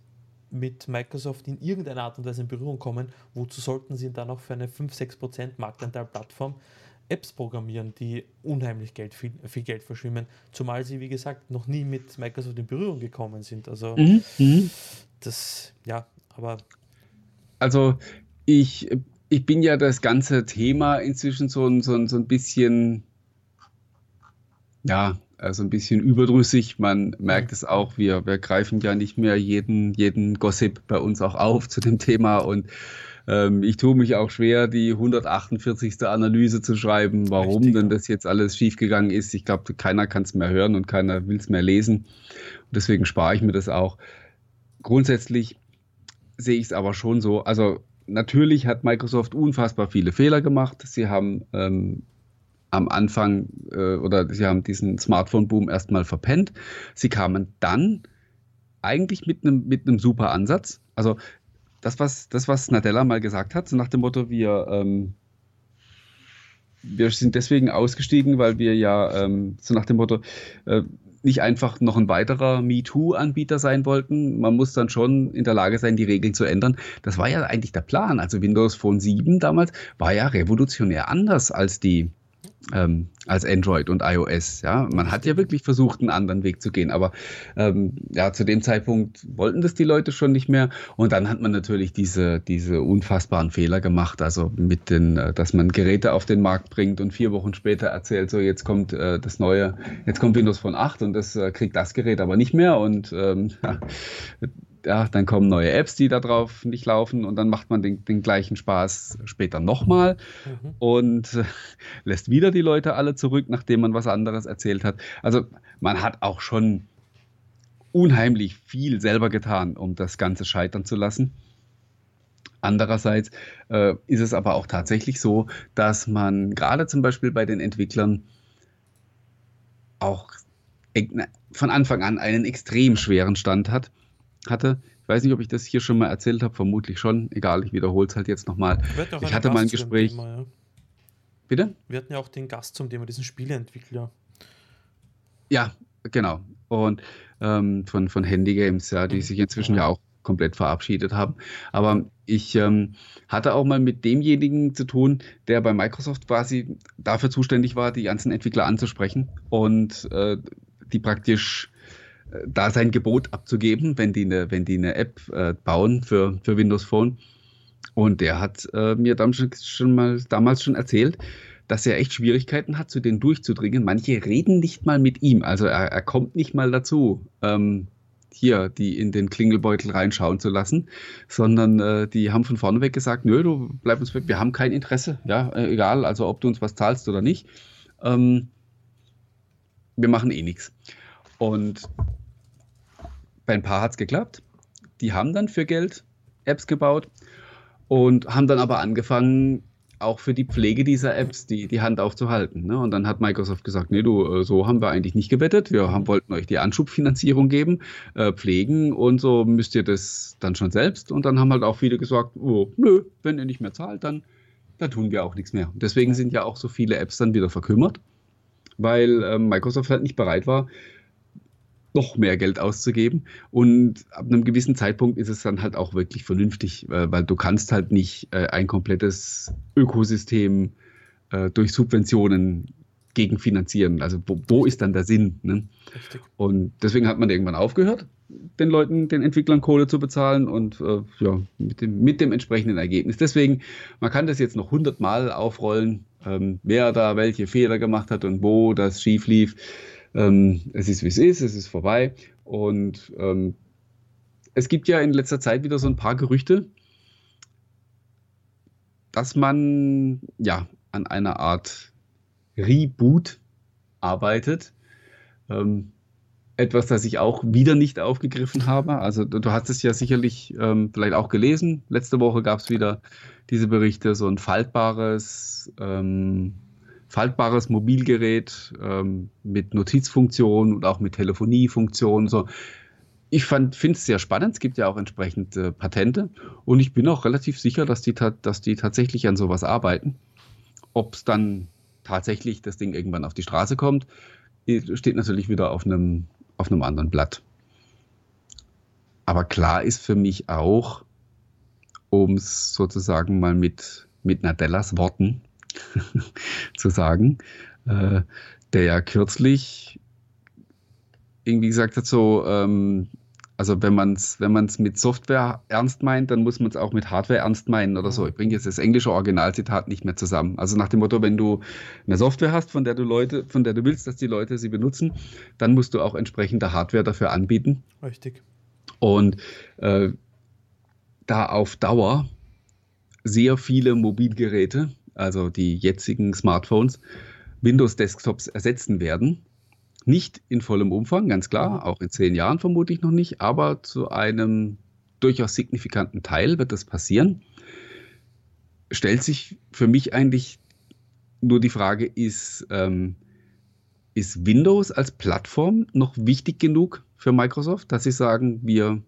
Speaker 1: mit Microsoft in irgendeiner Art und Weise in Berührung kommen, wozu sollten sie dann auch für eine 5-6% Marktanteil-Plattform Apps programmieren, die unheimlich Geld, viel, viel, Geld verschwimmen, zumal sie, wie gesagt, noch nie mit Microsoft in Berührung gekommen sind. Also mhm, mhm. das, ja, aber.
Speaker 2: Also ich, ich bin ja das ganze Thema inzwischen so, so, so ein bisschen, ja, also ein bisschen überdrüssig. Man merkt es auch, wir, wir greifen ja nicht mehr jeden, jeden Gossip bei uns auch auf zu dem Thema und ähm, ich tue mich auch schwer, die 148. Analyse zu schreiben, warum Richtig. denn das jetzt alles schiefgegangen ist. Ich glaube, keiner kann es mehr hören und keiner will es mehr lesen. Und deswegen spare ich mir das auch. Grundsätzlich sehe ich es aber schon so. Also natürlich hat Microsoft unfassbar viele Fehler gemacht. Sie haben ähm, am Anfang äh, oder sie haben diesen Smartphone-Boom erstmal verpennt. Sie kamen dann eigentlich mit einem mit super Ansatz. Also das, was, das, was Nadella mal gesagt hat, so nach dem Motto, wir, ähm, wir sind deswegen ausgestiegen, weil wir ja ähm, so nach dem Motto, äh, nicht einfach noch ein weiterer MeToo-Anbieter sein wollten. Man muss dann schon in der Lage sein, die Regeln zu ändern. Das war ja eigentlich der Plan. Also Windows Phone 7 damals war ja revolutionär anders als die ähm, als Android und iOS. Ja, man hat ja wirklich versucht, einen anderen Weg zu gehen, aber ähm, ja, zu dem Zeitpunkt wollten das die Leute schon nicht mehr. Und dann hat man natürlich diese, diese unfassbaren Fehler gemacht, also mit den, äh, dass man Geräte auf den Markt bringt und vier Wochen später erzählt, so jetzt kommt äh, das neue, jetzt kommt Windows von 8 und das äh, kriegt das Gerät aber nicht mehr. Und ähm, ja, ja, dann kommen neue Apps, die da drauf nicht laufen und dann macht man den, den gleichen Spaß später nochmal mhm. und äh, lässt wieder die Leute alle zurück, nachdem man was anderes erzählt hat. Also man hat auch schon unheimlich viel selber getan, um das Ganze scheitern zu lassen. Andererseits äh, ist es aber auch tatsächlich so, dass man gerade zum Beispiel bei den Entwicklern auch von Anfang an einen extrem schweren Stand hat hatte. Ich weiß nicht, ob ich das hier schon mal erzählt habe, vermutlich schon. Egal, ich wiederhole es halt jetzt nochmal. Ich hatte mal ein Gespräch. Thema, ja.
Speaker 1: Bitte? Wir hatten ja auch den Gast zum Thema, diesen Spieleentwickler.
Speaker 2: Ja, genau. Und ähm, von, von Handy Games, ja, die mhm. sich inzwischen ja. ja auch komplett verabschiedet haben. Aber ich ähm, hatte auch mal mit demjenigen zu tun, der bei Microsoft quasi dafür zuständig war, die ganzen Entwickler anzusprechen und äh, die praktisch da sein Gebot abzugeben, wenn die eine, wenn die eine App äh, bauen für, für Windows Phone. Und der hat äh, mir damals schon, mal, damals schon erzählt, dass er echt Schwierigkeiten hat, zu denen durchzudringen. Manche reden nicht mal mit ihm, also er, er kommt nicht mal dazu, ähm, hier die in den Klingelbeutel reinschauen zu lassen, sondern äh, die haben von vorne weg gesagt, nö, du bleib uns weg, wir haben kein Interesse, ja, äh, egal, also ob du uns was zahlst oder nicht. Ähm, wir machen eh nichts. Und bei ein paar hat es geklappt. Die haben dann für Geld Apps gebaut und haben dann aber angefangen, auch für die Pflege dieser Apps die, die Hand aufzuhalten. Ne? Und dann hat Microsoft gesagt, nee, du, äh, so haben wir eigentlich nicht gewettet. Wir haben, wollten euch die Anschubfinanzierung geben, äh, pflegen und so müsst ihr das dann schon selbst. Und dann haben halt auch viele gesagt, oh, nö, wenn ihr nicht mehr zahlt, dann, dann tun wir auch nichts mehr. Und deswegen sind ja auch so viele Apps dann wieder verkümmert, weil äh, Microsoft halt nicht bereit war, noch mehr Geld auszugeben. Und ab einem gewissen Zeitpunkt ist es dann halt auch wirklich vernünftig, äh, weil du kannst halt nicht äh, ein komplettes Ökosystem äh, durch Subventionen gegenfinanzieren. Also wo, wo ist dann der Sinn? Ne? Und deswegen hat man irgendwann aufgehört, den Leuten, den Entwicklern Kohle zu bezahlen und äh, ja, mit dem, mit dem entsprechenden Ergebnis. Deswegen, man kann das jetzt noch hundertmal aufrollen, ähm, wer da welche Fehler gemacht hat und wo das schief lief. Ähm, es ist, wie es ist, es ist vorbei. Und ähm, es gibt ja in letzter Zeit wieder so ein paar Gerüchte, dass man ja an einer Art Reboot arbeitet. Ähm, etwas, das ich auch wieder nicht aufgegriffen habe. Also du, hast es ja sicherlich ähm, vielleicht auch gelesen. Letzte Woche gab es wieder diese Berichte, so ein faltbares ähm, faltbares Mobilgerät ähm, mit Notizfunktion und auch mit Telefoniefunktion. So. Ich finde es sehr spannend. Es gibt ja auch entsprechend äh, Patente und ich bin auch relativ sicher, dass die, dass die tatsächlich an sowas arbeiten. Ob es dann tatsächlich das Ding irgendwann auf die Straße kommt, steht natürlich wieder auf einem, auf einem anderen Blatt. Aber klar ist für mich auch, um es sozusagen mal mit, mit Nadellas Worten zu sagen, äh, der ja kürzlich irgendwie gesagt hat, so, ähm, also wenn man es wenn man's mit Software ernst meint, dann muss man es auch mit Hardware ernst meinen oder so. Mhm. Ich bringe jetzt das englische Originalzitat nicht mehr zusammen. Also nach dem Motto, wenn du eine Software hast, von der du Leute, von der du willst, dass die Leute sie benutzen, dann musst du auch entsprechende Hardware dafür anbieten.
Speaker 1: Richtig.
Speaker 2: Und äh, da auf Dauer sehr viele Mobilgeräte also die jetzigen Smartphones, Windows-Desktops ersetzen werden. Nicht in vollem Umfang, ganz klar, mhm. auch in zehn Jahren vermutlich noch nicht, aber zu einem durchaus signifikanten Teil wird das passieren. stellt sich für mich eigentlich nur die Frage, ist, ähm, ist Windows als Plattform noch wichtig genug für Microsoft, dass sie sagen, wir,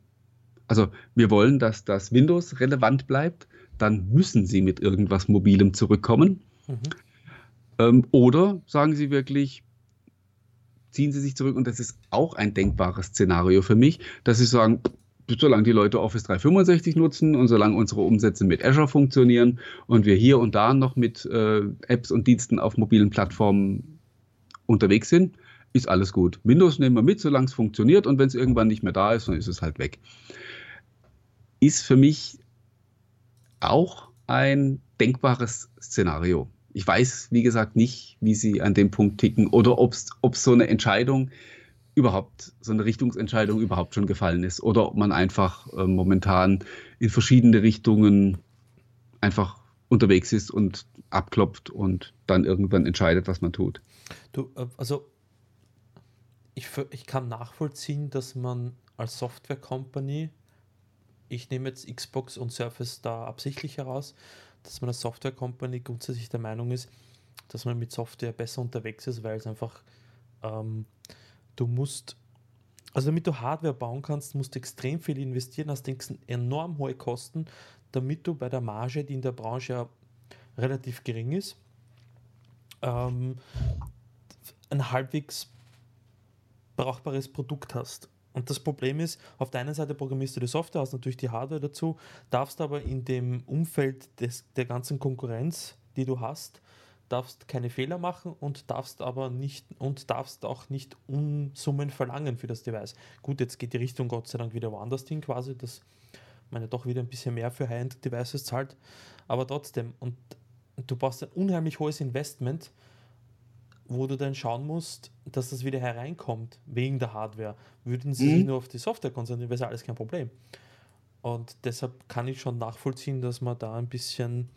Speaker 2: also wir wollen, dass das Windows relevant bleibt, dann müssen sie mit irgendwas Mobilem zurückkommen. Mhm. Ähm, oder sagen sie wirklich, ziehen sie sich zurück und das ist auch ein denkbares Szenario für mich, dass sie sagen, solange die Leute Office 365 nutzen und solange unsere Umsätze mit Azure funktionieren und wir hier und da noch mit äh, Apps und Diensten auf mobilen Plattformen unterwegs sind, ist alles gut. Windows nehmen wir mit, solange es funktioniert und wenn es irgendwann nicht mehr da ist, dann ist es halt weg. Ist für mich auch ein denkbares Szenario. Ich weiß, wie gesagt, nicht, wie sie an dem Punkt ticken oder ob so eine Entscheidung überhaupt, so eine Richtungsentscheidung überhaupt schon gefallen ist oder ob man einfach äh, momentan in verschiedene Richtungen einfach unterwegs ist und abklopft und dann irgendwann entscheidet, was man tut.
Speaker 1: Du, äh, also ich, ich kann nachvollziehen, dass man als Software Company, ich nehme jetzt Xbox und Surface da absichtlich heraus, dass man als Software Company grundsätzlich der Meinung ist, dass man mit Software besser unterwegs ist, weil es einfach, ähm, du musst, also damit du Hardware bauen kannst, musst du extrem viel investieren, hast enorm hohe Kosten, damit du bei der Marge, die in der Branche ja relativ gering ist, ähm, ein halbwegs brauchbares Produkt hast. Und das Problem ist, auf der einen Seite programmierst du die Software, hast natürlich die Hardware dazu, darfst aber in dem Umfeld des, der ganzen Konkurrenz, die du hast, darfst keine Fehler machen und darfst aber nicht und darfst auch nicht Unsummen verlangen für das Device. Gut, jetzt geht die Richtung Gott sei Dank wieder woanders hin, quasi, dass man ja doch wieder ein bisschen mehr für High-End-Devices zahlt, aber trotzdem, und du brauchst ein unheimlich hohes Investment, wo du dann schauen musst, dass das wieder hereinkommt, wegen der Hardware. Würden sie mhm. sich nur auf die Software konzentrieren, wäre alles kein Problem. Und deshalb kann ich schon nachvollziehen, dass man da ein bisschen,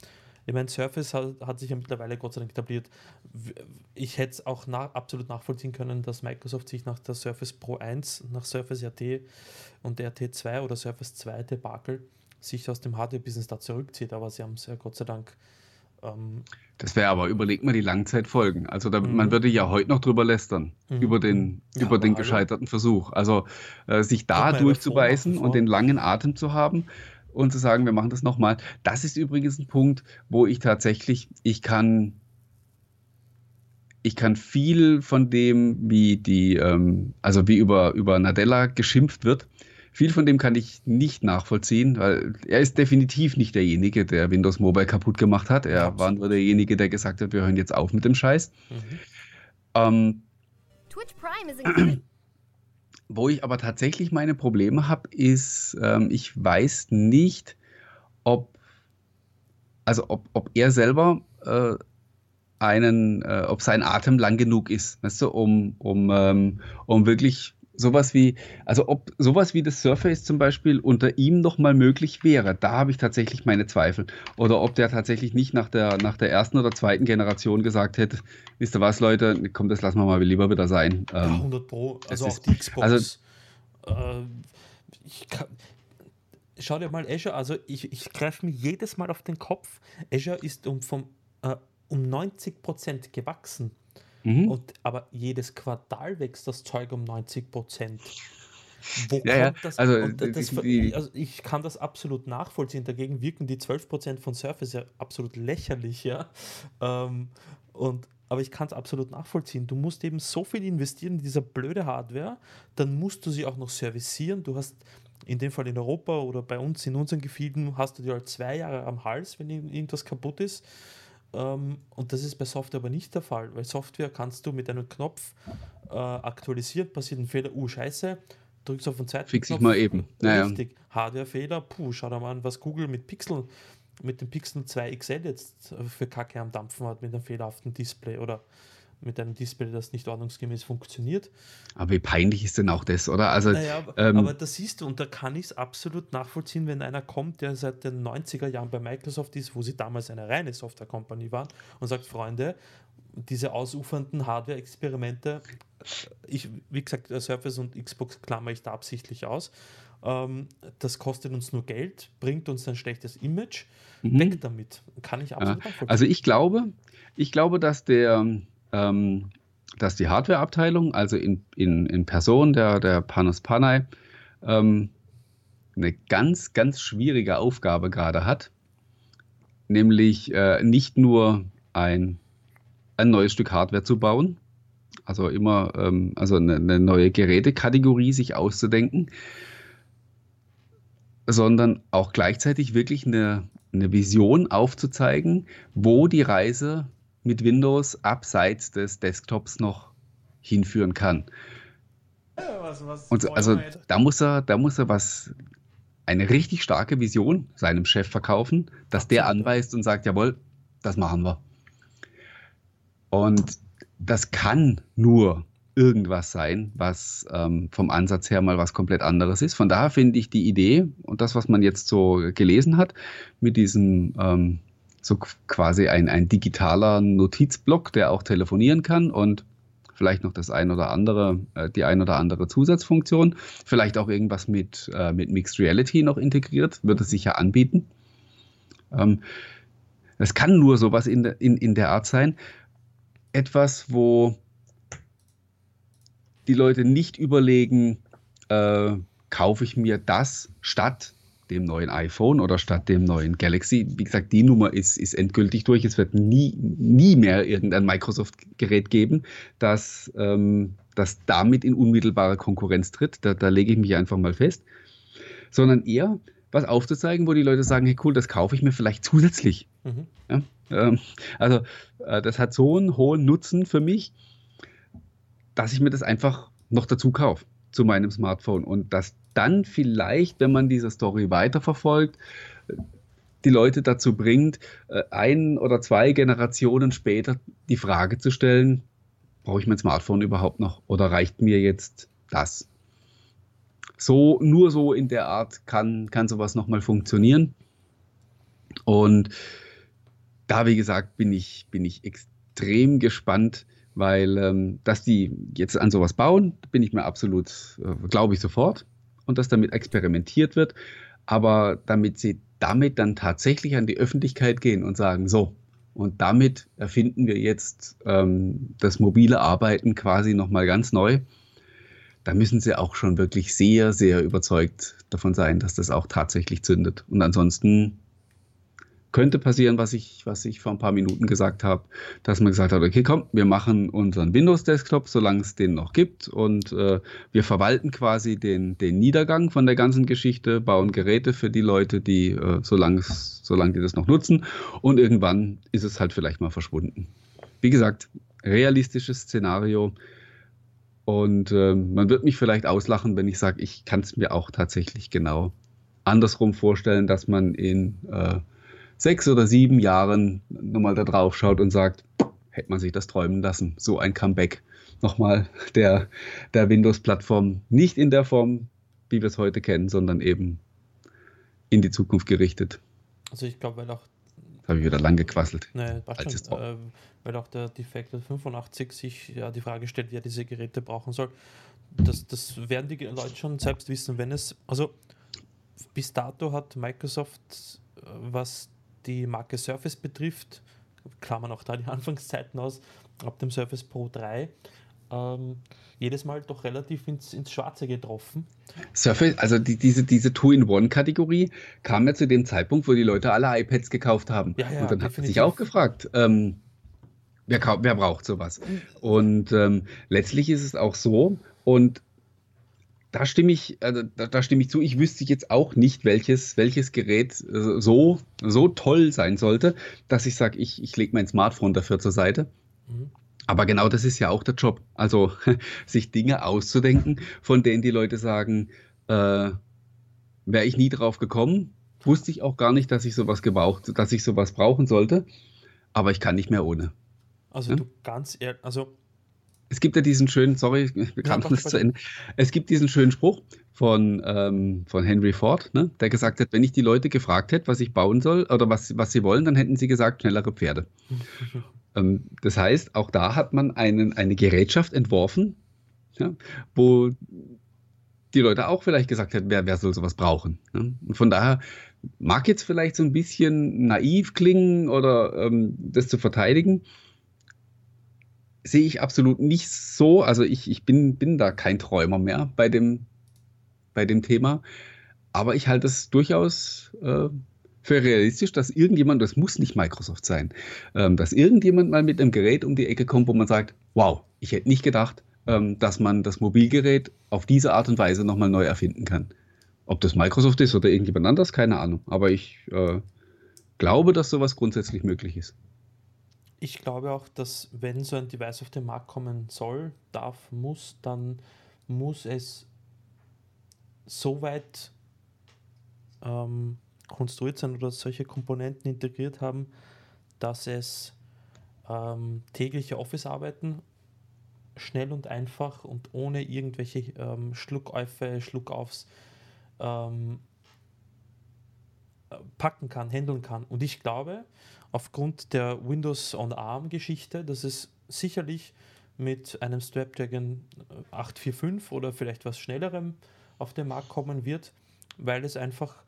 Speaker 1: ich meine, Surface hat, hat sich ja mittlerweile Gott sei Dank etabliert. Ich hätte es auch nach, absolut nachvollziehen können, dass Microsoft sich nach der Surface Pro 1, nach Surface RT und RT 2 oder Surface 2 Debakel sich aus dem Hardware-Business da zurückzieht, aber sie haben es ja Gott sei Dank
Speaker 2: ähm, das wäre aber, überleg mal die Langzeitfolgen. Also da, mhm. man würde ja heute noch drüber lästern, mhm. über den, ja, über den gescheiterten Versuch. Also äh, sich da durchzubeißen und den langen Atem zu haben und zu sagen, wir machen das nochmal. Das ist übrigens ein Punkt, wo ich tatsächlich, ich kann, ich kann viel von dem, wie die, ähm, also wie über, über Nadella geschimpft wird, viel von dem kann ich nicht nachvollziehen, weil er ist definitiv nicht derjenige, der Windows Mobile kaputt gemacht hat. Er war nur derjenige, der gesagt hat, wir hören jetzt auf mit dem Scheiß. Mhm. Ähm, Twitch Prime ist Wo ich aber tatsächlich meine Probleme habe, ist, ähm, ich weiß nicht, ob, also ob, ob er selber äh, einen, äh, ob sein Atem lang genug ist, weißt du, um, um, ähm, um wirklich sowas wie, also ob sowas wie das Surface zum Beispiel unter ihm nochmal möglich wäre, da habe ich tatsächlich meine Zweifel. Oder ob der tatsächlich nicht nach der, nach der ersten oder zweiten Generation gesagt hätte, wisst ihr was, Leute, komm, das lassen wir mal lieber wieder sein.
Speaker 1: Ähm, ja, 100 Pro, also auch die Xbox. Also, äh, ich kann, schau dir mal Azure, also ich, ich greife mir jedes Mal auf den Kopf. Azure ist um, vom, äh, um 90 Prozent gewachsen. Mhm. Und, aber jedes Quartal wächst das Zeug um 90 Prozent. Wo ja, kommt das? Also, das, die, also, ich kann das absolut nachvollziehen. Dagegen wirken die 12% von Surface ja absolut lächerlich, ja. Ähm, und, aber ich kann es absolut nachvollziehen. Du musst eben so viel investieren in diese blöde Hardware, dann musst du sie auch noch servicieren. Du hast in dem Fall in Europa oder bei uns in unseren Gefilden hast du die halt zwei Jahre am Hals, wenn irgendwas kaputt ist. Ähm, und das ist bei Software aber nicht der Fall, weil Software kannst du mit einem Knopf äh, aktualisieren, passiert ein Fehler, uh, scheiße, drückst auf den zweiten
Speaker 2: Fix ich mal eben.
Speaker 1: Naja. Richtig. Hardware-Fehler, puh, schau dir mal an, was Google mit Pixel, mit dem Pixel 2 XL jetzt für Kacke am Dampfen hat, mit einem fehlerhaften Display oder mit einem Display, das nicht ordnungsgemäß funktioniert.
Speaker 2: Aber wie peinlich ist denn auch das, oder? Also,
Speaker 1: naja, aber, ähm, aber das siehst du, und da kann ich es absolut nachvollziehen, wenn einer kommt, der seit den 90er Jahren bei Microsoft ist, wo sie damals eine reine Software-Company waren, und sagt, Freunde, diese ausufernden Hardware-Experimente, ich, wie gesagt, Surface und Xbox klammer ich da absichtlich aus, ähm, das kostet uns nur Geld, bringt uns ein schlechtes Image, mhm. weg damit. Kann ich
Speaker 2: absolut ja. Also ich glaube, ich glaube, dass der ähm, dass die Hardware-Abteilung, also in, in, in Person der, der Panos Panay, ähm, eine ganz, ganz schwierige Aufgabe gerade hat. Nämlich äh, nicht nur ein, ein neues Stück Hardware zu bauen, also immer ähm, also eine, eine neue Gerätekategorie sich auszudenken, sondern auch gleichzeitig wirklich eine, eine Vision aufzuzeigen, wo die Reise mit Windows abseits des Desktops noch hinführen kann. Was, was und also da muss er, da muss er was, eine richtig starke Vision seinem Chef verkaufen, dass der anweist und sagt, jawohl, das machen wir. Und das kann nur irgendwas sein, was ähm, vom Ansatz her mal was komplett anderes ist. Von daher finde ich die Idee und das, was man jetzt so gelesen hat, mit diesem ähm, so quasi ein, ein digitaler Notizblock, der auch telefonieren kann und vielleicht noch das ein oder andere, äh, die ein oder andere Zusatzfunktion, vielleicht auch irgendwas mit, äh, mit Mixed Reality noch integriert, würde sich ja anbieten. Ähm, es kann nur sowas in, in, in der Art sein. Etwas, wo die Leute nicht überlegen, äh, kaufe ich mir das statt dem neuen iPhone oder statt dem neuen Galaxy. Wie gesagt, die Nummer ist, ist endgültig durch. Es wird nie, nie mehr irgendein Microsoft-Gerät geben, das, ähm, das damit in unmittelbare Konkurrenz tritt. Da, da lege ich mich einfach mal fest. Sondern eher was aufzuzeigen, wo die Leute sagen, hey cool, das kaufe ich mir vielleicht zusätzlich. Mhm. Ja, ähm, also äh, das hat so einen hohen Nutzen für mich, dass ich mir das einfach noch dazu kaufe zu meinem Smartphone und dass dann vielleicht, wenn man diese Story weiterverfolgt, die Leute dazu bringt, äh, ein oder zwei Generationen später die Frage zu stellen, brauche ich mein Smartphone überhaupt noch oder reicht mir jetzt das? So, nur so in der Art kann, kann sowas nochmal funktionieren. Und da, wie gesagt, bin ich, bin ich extrem gespannt, weil ähm, dass die jetzt an sowas bauen, bin ich mir absolut, äh, glaube ich sofort und dass damit experimentiert wird, aber damit sie damit dann tatsächlich an die Öffentlichkeit gehen und sagen, so, und damit erfinden wir jetzt ähm, das mobile Arbeiten quasi nochmal ganz neu. Da müssen sie auch schon wirklich sehr, sehr überzeugt davon sein, dass das auch tatsächlich zündet. Und ansonsten könnte passieren, was ich, was ich vor ein paar Minuten gesagt habe, dass man gesagt hat, okay, komm, wir machen unseren Windows-Desktop, solange es den noch gibt. Und äh, wir verwalten quasi den, den Niedergang von der ganzen Geschichte, bauen Geräte für die Leute, die, äh, solange, die das noch nutzen. Und irgendwann ist es halt vielleicht mal verschwunden. Wie gesagt, realistisches Szenario. Und äh, man wird mich vielleicht auslachen, wenn ich sage, ich kann es mir auch tatsächlich genau andersrum vorstellen, dass man in äh, sechs oder sieben Jahren nochmal da drauf schaut und sagt, hätte man sich das träumen lassen. So ein Comeback nochmal der, der Windows-Plattform. Nicht in der Form, wie wir es heute kennen, sondern eben in die Zukunft gerichtet.
Speaker 1: Also ich glaube, weil auch
Speaker 2: habe ich wieder lang gequasselt.
Speaker 1: Nee, schon, äh, weil auch der Defected 85 sich ja die Frage stellt, wer diese Geräte brauchen soll. Das, das werden die Leute schon selbst wissen, wenn es, also bis dato hat Microsoft, äh, was die Marke Surface betrifft, klammern auch da die Anfangszeiten aus, ab dem Surface Pro 3, ähm, jedes Mal doch relativ ins, ins Schwarze getroffen.
Speaker 2: Surface, also die, diese, diese Two-in-One-Kategorie kam ja zu dem Zeitpunkt, wo die Leute alle iPads gekauft haben. Ja, ja, Und dann hat man sich auch gefragt, ähm, wer, wer braucht sowas? Und ähm, letztlich ist es auch so, und da stimme ich, also da, da, stimme ich zu. Ich wüsste jetzt auch nicht, welches, welches Gerät so, so toll sein sollte, dass ich sage, ich, ich lege mein Smartphone dafür zur Seite. Mhm. Aber genau das ist ja auch der Job. Also sich Dinge auszudenken, von denen die Leute sagen, äh, wäre ich nie drauf gekommen, wusste ich auch gar nicht, dass ich sowas gebraucht, dass ich sowas brauchen sollte. Aber ich kann nicht mehr ohne.
Speaker 1: Also ja? du ganz ehrlich, also
Speaker 2: es gibt ja diesen schönen, sorry, wir kamen ja, zu Ende. Es gibt diesen schönen Spruch von, ähm, von Henry Ford, ne, der gesagt hat, wenn ich die Leute gefragt hätte, was ich bauen soll oder was, was sie wollen, dann hätten sie gesagt, schnellere Pferde. ähm, das heißt, auch da hat man einen, eine Gerätschaft entworfen, ja, wo die Leute auch vielleicht gesagt hätten, wer, wer soll sowas brauchen. Ne? Und von daher mag jetzt vielleicht so ein bisschen naiv klingen oder ähm, das zu verteidigen. Sehe ich absolut nicht so. Also ich, ich bin, bin da kein Träumer mehr bei dem, bei dem Thema. Aber ich halte es durchaus äh, für realistisch, dass irgendjemand, das muss nicht Microsoft sein, ähm, dass irgendjemand mal mit einem Gerät um die Ecke kommt, wo man sagt, wow, ich hätte nicht gedacht, ähm, dass man das Mobilgerät auf diese Art und Weise nochmal neu erfinden kann. Ob das Microsoft ist oder irgendjemand anders, keine Ahnung. Aber ich äh, glaube, dass sowas grundsätzlich möglich ist.
Speaker 1: Ich glaube auch, dass wenn so ein Device auf den Markt kommen soll, darf, muss, dann muss es so weit ähm, konstruiert sein oder solche Komponenten integriert haben, dass es ähm, tägliche Office-Arbeiten schnell und einfach und ohne irgendwelche ähm, Schluckäufe, Schluckaufs ähm, packen kann, handeln kann. Und ich glaube, aufgrund der Windows on ARM Geschichte, dass es sicherlich mit einem Snapdragon 845 oder vielleicht was schnellerem auf den Markt kommen wird, weil es einfach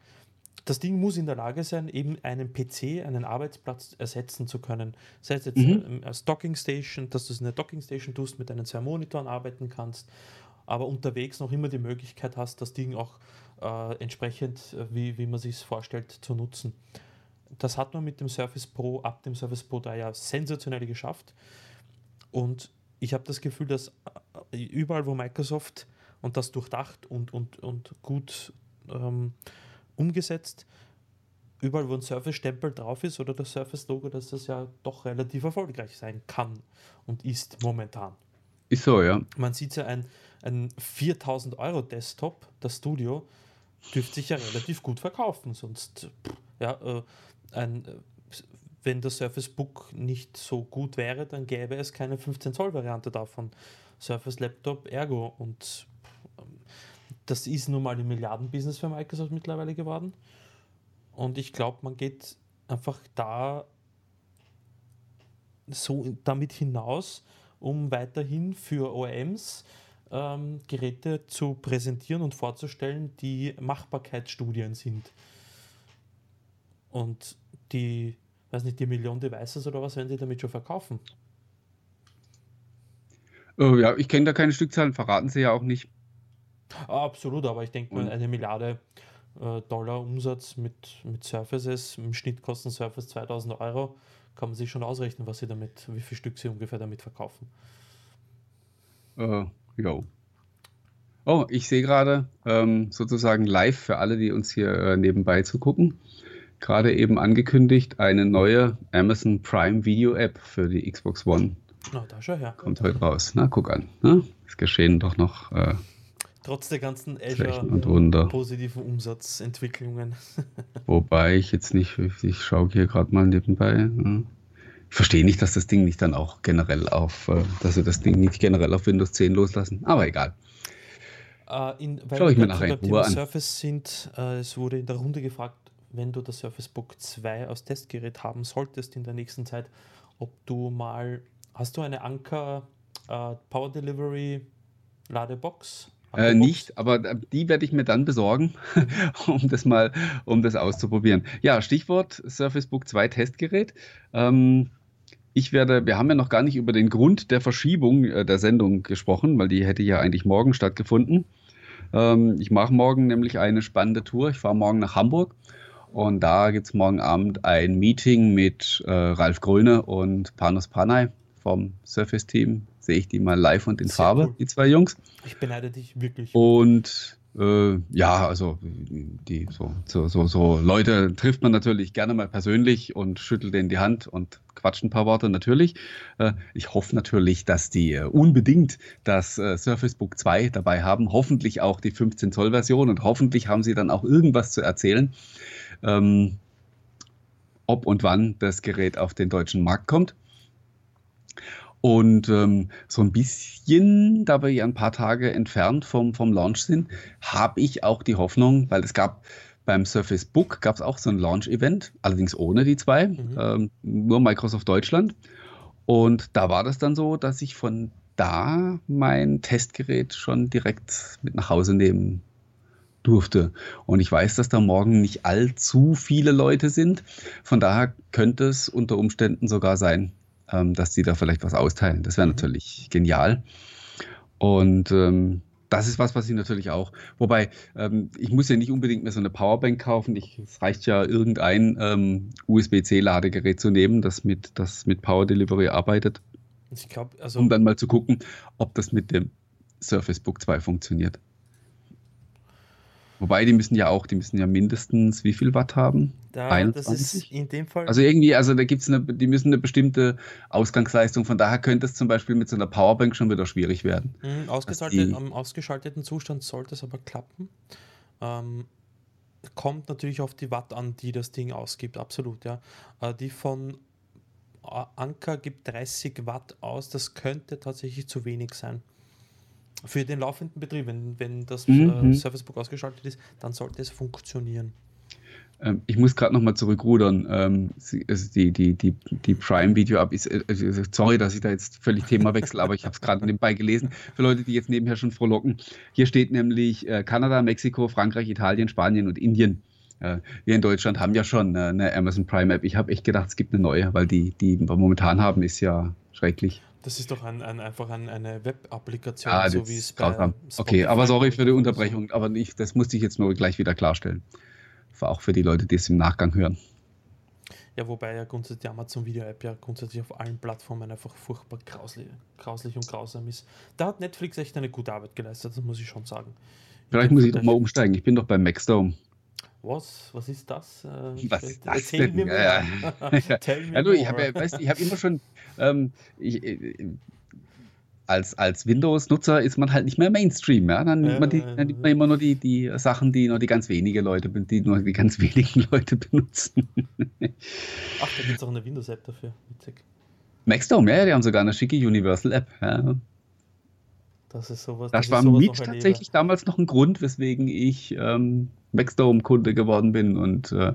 Speaker 1: das Ding muss in der Lage sein, eben einen PC, einen Arbeitsplatz ersetzen zu können. Sei es jetzt mhm. als Docking Station, dass du es in der Docking Station tust, mit deinen zwei Monitoren arbeiten kannst, aber unterwegs noch immer die Möglichkeit hast, das Ding auch äh, entsprechend, äh, wie, wie man sich es vorstellt, zu nutzen. Das hat man mit dem Surface Pro ab dem Surface Pro 3 ja sensationell geschafft. Und ich habe das Gefühl, dass äh, überall, wo Microsoft und das durchdacht und, und, und gut ähm, umgesetzt. Überall, wo ein Surface-Stempel drauf ist oder das Surface-Logo, dass das ja doch relativ erfolgreich sein kann und ist momentan.
Speaker 2: Ist so, ja.
Speaker 1: Man sieht ja, ein, ein 4000 Euro Desktop, das Studio, dürfte sich ja relativ gut verkaufen. Sonst, ja, äh, ein, wenn das Surface Book nicht so gut wäre, dann gäbe es keine 15 Zoll Variante davon. Surface Laptop Ergo und das ist nun mal ein Milliardenbusiness für Microsoft mittlerweile geworden. Und ich glaube, man geht einfach da so damit hinaus, um weiterhin für OEMs ähm, Geräte zu präsentieren und vorzustellen, die Machbarkeitsstudien sind. Und die, weiß nicht, die Million Devices oder was werden sie damit schon verkaufen?
Speaker 2: Oh, ja, ich kenne da keine Stückzahlen, verraten sie ja auch nicht.
Speaker 1: Absolut, aber ich denke mal, eine Milliarde äh, Dollar Umsatz mit, mit Surfaces, im Schnitt kosten Surface 2000 Euro, kann man sich schon ausrechnen, was sie damit, wie viel Stück sie ungefähr damit verkaufen.
Speaker 2: Äh, jo. Oh, ich sehe gerade ähm, sozusagen live für alle, die uns hier äh, nebenbei zu gucken, gerade eben angekündigt eine neue Amazon Prime Video App für die Xbox One.
Speaker 1: Na, da schau her.
Speaker 2: Kommt heute raus. Na, guck an. Ne? Es geschehen doch noch äh,
Speaker 1: Trotz der ganzen Azure positiven Umsatzentwicklungen.
Speaker 2: Wobei ich jetzt nicht, ich schaue hier gerade mal nebenbei. Ne? Ich verstehe nicht, dass das Ding nicht dann auch generell auf, äh, dass sie das Ding nicht generell auf Windows 10 loslassen. Aber egal.
Speaker 1: Uh, in, weil Schau ich mir nachher in Ruhe an. Surface sind, uh, es wurde in der Runde gefragt, wenn du das Surface Book 2 als Testgerät haben solltest in der nächsten Zeit, ob du mal, hast du eine Anker uh, Power Delivery Ladebox
Speaker 2: äh, nicht, aber äh, die werde ich mir dann besorgen, um das mal, um das auszuprobieren. Ja, Stichwort Surface Book 2 Testgerät. Ähm, ich werde, wir haben ja noch gar nicht über den Grund der Verschiebung äh, der Sendung gesprochen, weil die hätte ja eigentlich morgen stattgefunden. Ähm, ich mache morgen nämlich eine spannende Tour. Ich fahre morgen nach Hamburg und da gibt es morgen Abend ein Meeting mit äh, Ralf Gröne und Panos Panay vom Surface-Team sehe ich die mal live und in Sehr Farbe, cool. die zwei Jungs.
Speaker 1: Ich beneide dich wirklich.
Speaker 2: Und äh, ja, also die so, so, so, so Leute trifft man natürlich gerne mal persönlich und schüttelt denen die Hand und quatscht ein paar Worte natürlich. Äh, ich hoffe natürlich, dass die äh, unbedingt das äh, Surface Book 2 dabei haben, hoffentlich auch die 15 Zoll Version und hoffentlich haben sie dann auch irgendwas zu erzählen. Ähm, ob und wann das Gerät auf den deutschen Markt kommt. Und ähm, so ein bisschen, da wir ja ein paar Tage entfernt vom, vom Launch sind, habe ich auch die Hoffnung, weil es gab beim Surface Book gab es auch so ein Launch-Event, allerdings ohne die zwei, mhm. ähm, nur Microsoft Deutschland. Und da war das dann so, dass ich von da mein Testgerät schon direkt mit nach Hause nehmen durfte. Und ich weiß, dass da morgen nicht allzu viele Leute sind. Von daher könnte es unter Umständen sogar sein, ähm, dass die da vielleicht was austeilen. Das wäre mhm. natürlich genial. Und ähm, das ist was, was ich natürlich auch. Wobei, ähm, ich muss ja nicht unbedingt mehr so eine Powerbank kaufen. Ich, es reicht ja, irgendein ähm, USB-C-Ladegerät zu nehmen, das mit, das mit Power Delivery arbeitet. Ich glaub, also um dann mal zu gucken, ob das mit dem Surface Book 2 funktioniert. Wobei, die müssen ja auch, die müssen ja mindestens wie viel Watt haben?
Speaker 1: Da, 21? Das ist in dem Fall.
Speaker 2: Also irgendwie, also da gibt es eine, die müssen eine bestimmte Ausgangsleistung, von daher könnte es zum Beispiel mit so einer Powerbank schon wieder schwierig werden.
Speaker 1: Mhm, ausgeschaltet, die, Am ausgeschalteten Zustand sollte es aber klappen. Ähm, kommt natürlich auf die Watt an, die das Ding ausgibt, absolut, ja. Äh, die von Anker gibt 30 Watt aus, das könnte tatsächlich zu wenig sein. Für den laufenden Betrieb, wenn, wenn das mhm. äh, Service Book ausgeschaltet ist, dann sollte es funktionieren.
Speaker 2: Ähm, ich muss gerade nochmal zurückrudern. Ähm, also die, die, die, die Prime-Video-App ist, äh, also sorry, dass ich da jetzt völlig Thema wechsle, aber ich habe es gerade nebenbei gelesen. Für Leute, die jetzt nebenher schon frohlocken. Hier steht nämlich äh, Kanada, Mexiko, Frankreich, Italien, Spanien und Indien. Wir in Deutschland haben ja schon eine Amazon Prime App. Ich habe echt gedacht, es gibt eine neue, weil die, die wir momentan haben, ist ja schrecklich.
Speaker 1: Das ist doch ein, ein, einfach ein, eine Web-Applikation,
Speaker 2: ah, so wie es bei Spotify Okay, aber sorry für die Unterbrechung, aber nicht, das musste ich jetzt nur gleich wieder klarstellen. Auch für die Leute, die es im Nachgang hören.
Speaker 1: Ja, wobei ja grundsätzlich die Amazon Video App ja grundsätzlich auf allen Plattformen einfach furchtbar grauslich, grauslich und grausam ist. Da hat Netflix echt eine gute Arbeit geleistet, das muss ich schon sagen.
Speaker 2: Vielleicht muss ich doch mal umsteigen. Ich bin doch bei Maxdome.
Speaker 1: Was? Was ist das?
Speaker 2: Äh, Was ist das Erzähl denn? mir mehr. Ja. Tell me ja, du, ich habe ja, weißt, ich hab immer schon ähm, ich, äh, als, als Windows-Nutzer ist man halt nicht mehr Mainstream. Ja? Dann, nimmt man die, dann nimmt man immer nur die, die Sachen, die nur die ganz wenige Leute, die nur die ganz wenigen Leute benutzen.
Speaker 1: Ach, da gibt es auch eine Windows-App dafür. Witzig.
Speaker 2: Maxdome, ja, die haben sogar eine schicke Universal-App. Ja.
Speaker 1: Das ist sowas.
Speaker 2: Das, das war sowas mit tatsächlich damals noch ein Grund, weswegen ich ähm, Maxdome-Kunde geworden bin und äh,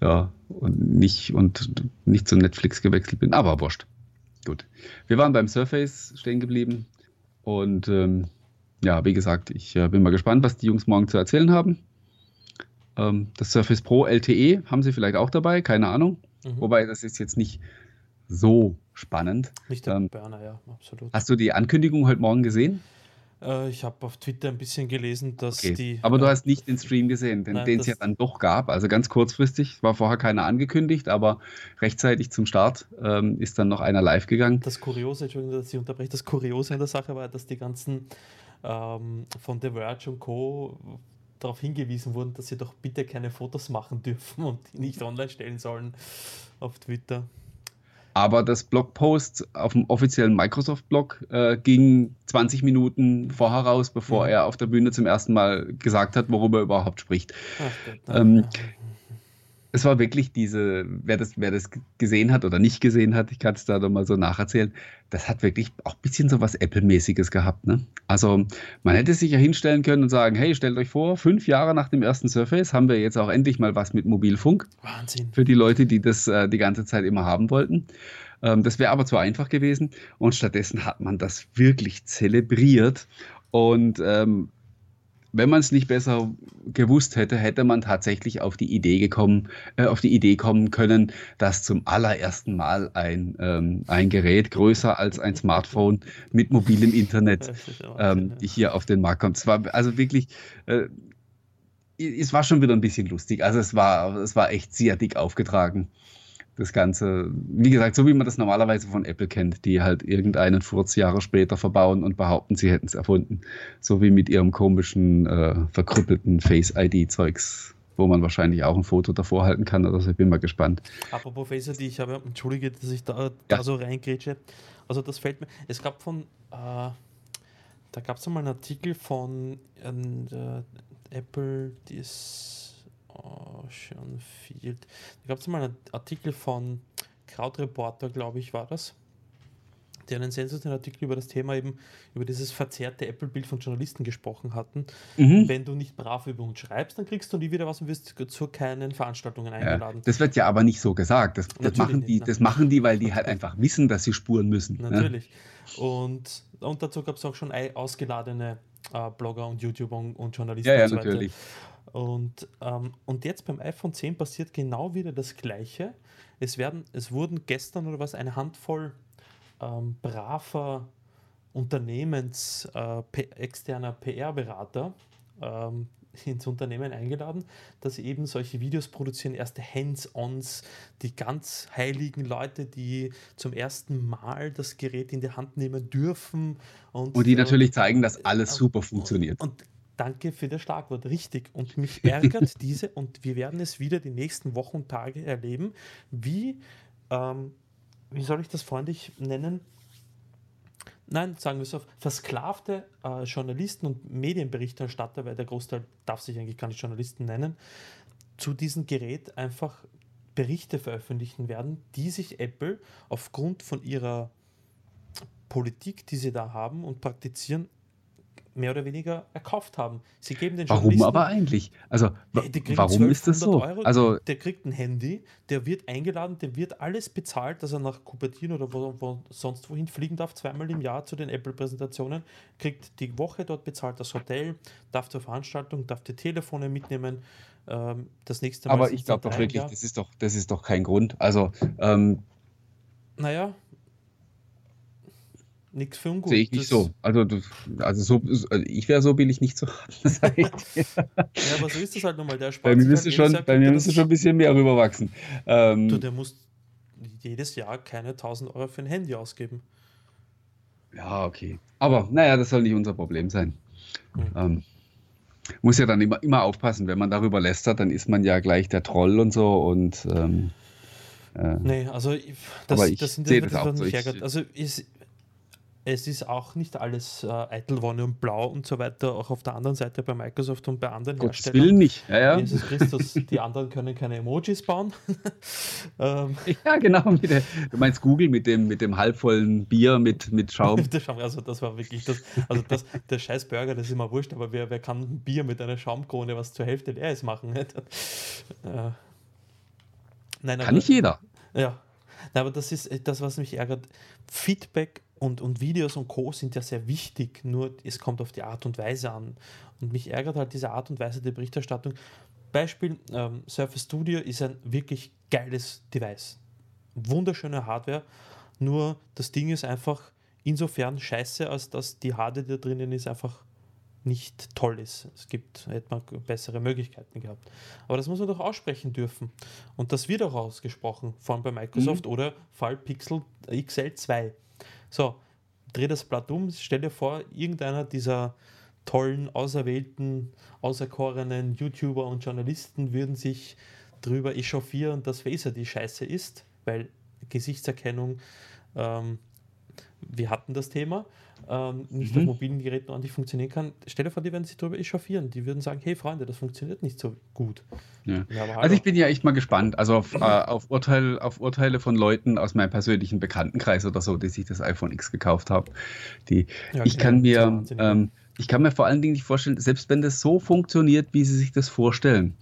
Speaker 2: ja, und nicht, und nicht zu Netflix gewechselt bin, aber wurscht. Gut. Wir waren beim Surface stehen geblieben und ähm, ja, wie gesagt, ich äh, bin mal gespannt, was die Jungs morgen zu erzählen haben. Ähm, das Surface Pro LTE haben sie vielleicht auch dabei, keine Ahnung. Mhm. Wobei das ist jetzt nicht so spannend.
Speaker 1: Nicht der ähm, Burner, ja,
Speaker 2: absolut. Hast du die Ankündigung heute Morgen gesehen?
Speaker 1: Äh, ich habe auf Twitter ein bisschen gelesen, dass okay. die.
Speaker 2: Aber du hast nicht den Stream gesehen, den, es ja dann doch gab. Also ganz kurzfristig, war vorher keiner angekündigt, aber rechtzeitig zum Start ähm, ist dann noch einer live gegangen.
Speaker 1: Das Kuriose, Entschuldigung, dass ich unterbreche, das Kuriose in der Sache war, dass die ganzen ähm, von The Verge und Co. darauf hingewiesen wurden, dass sie doch bitte keine Fotos machen dürfen und die nicht online stellen sollen auf Twitter.
Speaker 2: Aber das Blogpost auf dem offiziellen Microsoft-Blog äh, ging 20 Minuten vorher raus, bevor mhm. er auf der Bühne zum ersten Mal gesagt hat, worüber er überhaupt spricht. Ach, ähm, es war wirklich diese, wer das, wer das gesehen hat oder nicht gesehen hat, ich kann es da nochmal so nacherzählen, das hat wirklich auch ein bisschen so was Apple-mäßiges gehabt. Ne? Also man hätte sich ja hinstellen können und sagen, hey, stellt euch vor, fünf Jahre nach dem ersten Surface haben wir jetzt auch endlich mal was mit Mobilfunk. Wahnsinn. Für die Leute, die das äh, die ganze Zeit immer haben wollten. Ähm, das wäre aber zu einfach gewesen und stattdessen hat man das wirklich zelebriert und ähm, wenn man es nicht besser gewusst hätte, hätte man tatsächlich auf die Idee gekommen, äh, auf die Idee kommen können, dass zum allerersten Mal ein, ähm, ein Gerät größer als ein Smartphone mit mobilem Internet ähm, hier auf den Markt kommt. Es war also wirklich, äh, es war schon wieder ein bisschen lustig. Also es war, es war echt sehr dick aufgetragen das Ganze, wie gesagt, so wie man das normalerweise von Apple kennt, die halt irgendeinen Furz Jahre später verbauen und behaupten, sie hätten es erfunden. So wie mit ihrem komischen, äh, verkrüppelten Face-ID-Zeugs, wo man wahrscheinlich auch ein Foto davor halten kann oder so. Ich bin mal gespannt.
Speaker 1: Apropos Face-ID, ich habe, entschuldige, dass ich da, da so reingrätsche. Also das fällt mir, es gab von, äh, da gab es mal einen Artikel von äh, Apple, die ist Ocean Field. Da gab es mal einen Artikel von Krautreporter, glaube ich, war das. die einen sensationellen Artikel über das Thema eben, über dieses verzerrte Apple-Bild von Journalisten gesprochen hatten. Mhm. Wenn du nicht brav über uns schreibst, dann kriegst du nie wieder was und wirst zu keinen Veranstaltungen eingeladen.
Speaker 2: Ja, das wird ja aber nicht so gesagt. Das, das machen die, nicht, das machen die, weil die halt einfach wissen, dass sie spuren müssen.
Speaker 1: Ne? Natürlich. Ne? Und, und dazu gab es auch schon ausgeladene äh, Blogger und YouTuber und Journalisten.
Speaker 2: Ja, ja, und so natürlich.
Speaker 1: Und, ähm, und jetzt beim iPhone 10 passiert genau wieder das Gleiche. Es, werden, es wurden gestern oder was eine Handvoll ähm, braver Unternehmens äh, externer PR-Berater ähm, ins Unternehmen eingeladen, dass sie eben solche Videos produzieren, erste Hands-ons, die ganz heiligen Leute, die zum ersten Mal das Gerät in die Hand nehmen dürfen.
Speaker 2: Und, und die äh, natürlich zeigen, dass alles äh, super funktioniert.
Speaker 1: Und, und danke für das Schlagwort, richtig. Und mich ärgert diese, und wir werden es wieder die nächsten Wochen und Tage erleben, wie, ähm, wie soll ich das freundlich nennen? nein, sagen wir es so, versklavte äh, Journalisten und Medienberichterstatter, weil der Großteil darf sich eigentlich gar nicht Journalisten nennen, zu diesem Gerät einfach Berichte veröffentlichen werden, die sich Apple aufgrund von ihrer Politik, die sie da haben und praktizieren, mehr oder weniger erkauft haben. Sie geben den
Speaker 2: Warum aber eigentlich? Also warum ist das so?
Speaker 1: Euro, also der kriegt ein Handy, der wird eingeladen, der wird alles bezahlt, dass er nach Cupertino oder wo, wo sonst wohin fliegen darf, zweimal im Jahr zu den Apple-Präsentationen, kriegt die Woche dort bezahlt das Hotel, darf zur Veranstaltung, darf die Telefone mitnehmen. Ähm, das nächste
Speaker 2: Mal. Aber ich glaube doch wirklich, das ist doch, das ist doch kein Grund. Also ähm,
Speaker 1: naja, nichts für ungut.
Speaker 2: Sehe ich nicht so. Also, also, so, also ich wäre so billig nicht zu haben. ja,
Speaker 1: aber so ist es halt nochmal. Der
Speaker 2: Spaß bei mir müsste schon, bei mir müsste schon ein bisschen mehr rüberwachsen.
Speaker 1: Ähm, du, der muss jedes Jahr keine 1000 Euro für ein Handy ausgeben.
Speaker 2: Ja, okay. Aber naja, das soll nicht unser Problem sein. Hm. Ähm, muss ja dann immer, immer aufpassen, wenn man darüber lästert, dann ist man ja gleich der Troll und so und ähm,
Speaker 1: äh, nee, also das,
Speaker 2: aber ich das sind
Speaker 1: das,
Speaker 2: das auch so.
Speaker 1: Ich, also ist, es ist auch nicht alles äh, Eitelwonne und Blau und so weiter, auch auf der anderen Seite bei Microsoft und bei anderen
Speaker 2: Gottes Herstellern. Will nicht. Ja, ja.
Speaker 1: Jesus Christus, die anderen können keine Emojis bauen.
Speaker 2: ähm. Ja, genau. Der, du meinst Google mit dem, mit dem halbvollen Bier mit, mit Schaum.
Speaker 1: also das war wirklich das, also das, der scheiß Burger, das ist immer wurscht, aber wer, wer kann ein Bier mit einer Schaumkrone, was zur Hälfte leer ist, machen? äh.
Speaker 2: Nein, kann aber, nicht jeder.
Speaker 1: Ja. Nein, aber das ist das, was mich ärgert. Feedback und, und Videos und Co. sind ja sehr wichtig, nur es kommt auf die Art und Weise an. Und mich ärgert halt diese Art und Weise der Berichterstattung. Beispiel, ähm, Surface Studio ist ein wirklich geiles Device. Wunderschöne Hardware, nur das Ding ist einfach insofern scheiße, als dass die Hardware, die da drinnen ist, einfach nicht toll ist. Es gibt, hätte man bessere Möglichkeiten gehabt. Aber das muss man doch aussprechen dürfen. Und das wird auch ausgesprochen, vor allem bei Microsoft mhm. oder Fall Pixel XL 2. So, dreh das Blatt um, stell dir vor, irgendeiner dieser tollen, auserwählten, auserkorenen YouTuber und Journalisten würden sich drüber echauffieren, dass Phaser die Scheiße ist, weil Gesichtserkennung, ähm, wir hatten das Thema, ähm, nicht mhm. auf mobilen Geräten ordentlich funktionieren kann. Stell dir vor, die werden sich darüber echauffieren. Die würden sagen, hey Freunde, das funktioniert nicht so gut.
Speaker 2: Ja. Ja, also ich bin ja echt mal gespannt, also auf, äh, auf, Urteil, auf Urteile von Leuten aus meinem persönlichen Bekanntenkreis oder so, die sich das iPhone X gekauft haben. Die, ja, ich kann mir... Ähm, ich kann mir vor allen Dingen nicht vorstellen, selbst wenn das so funktioniert, wie sie sich das vorstellen,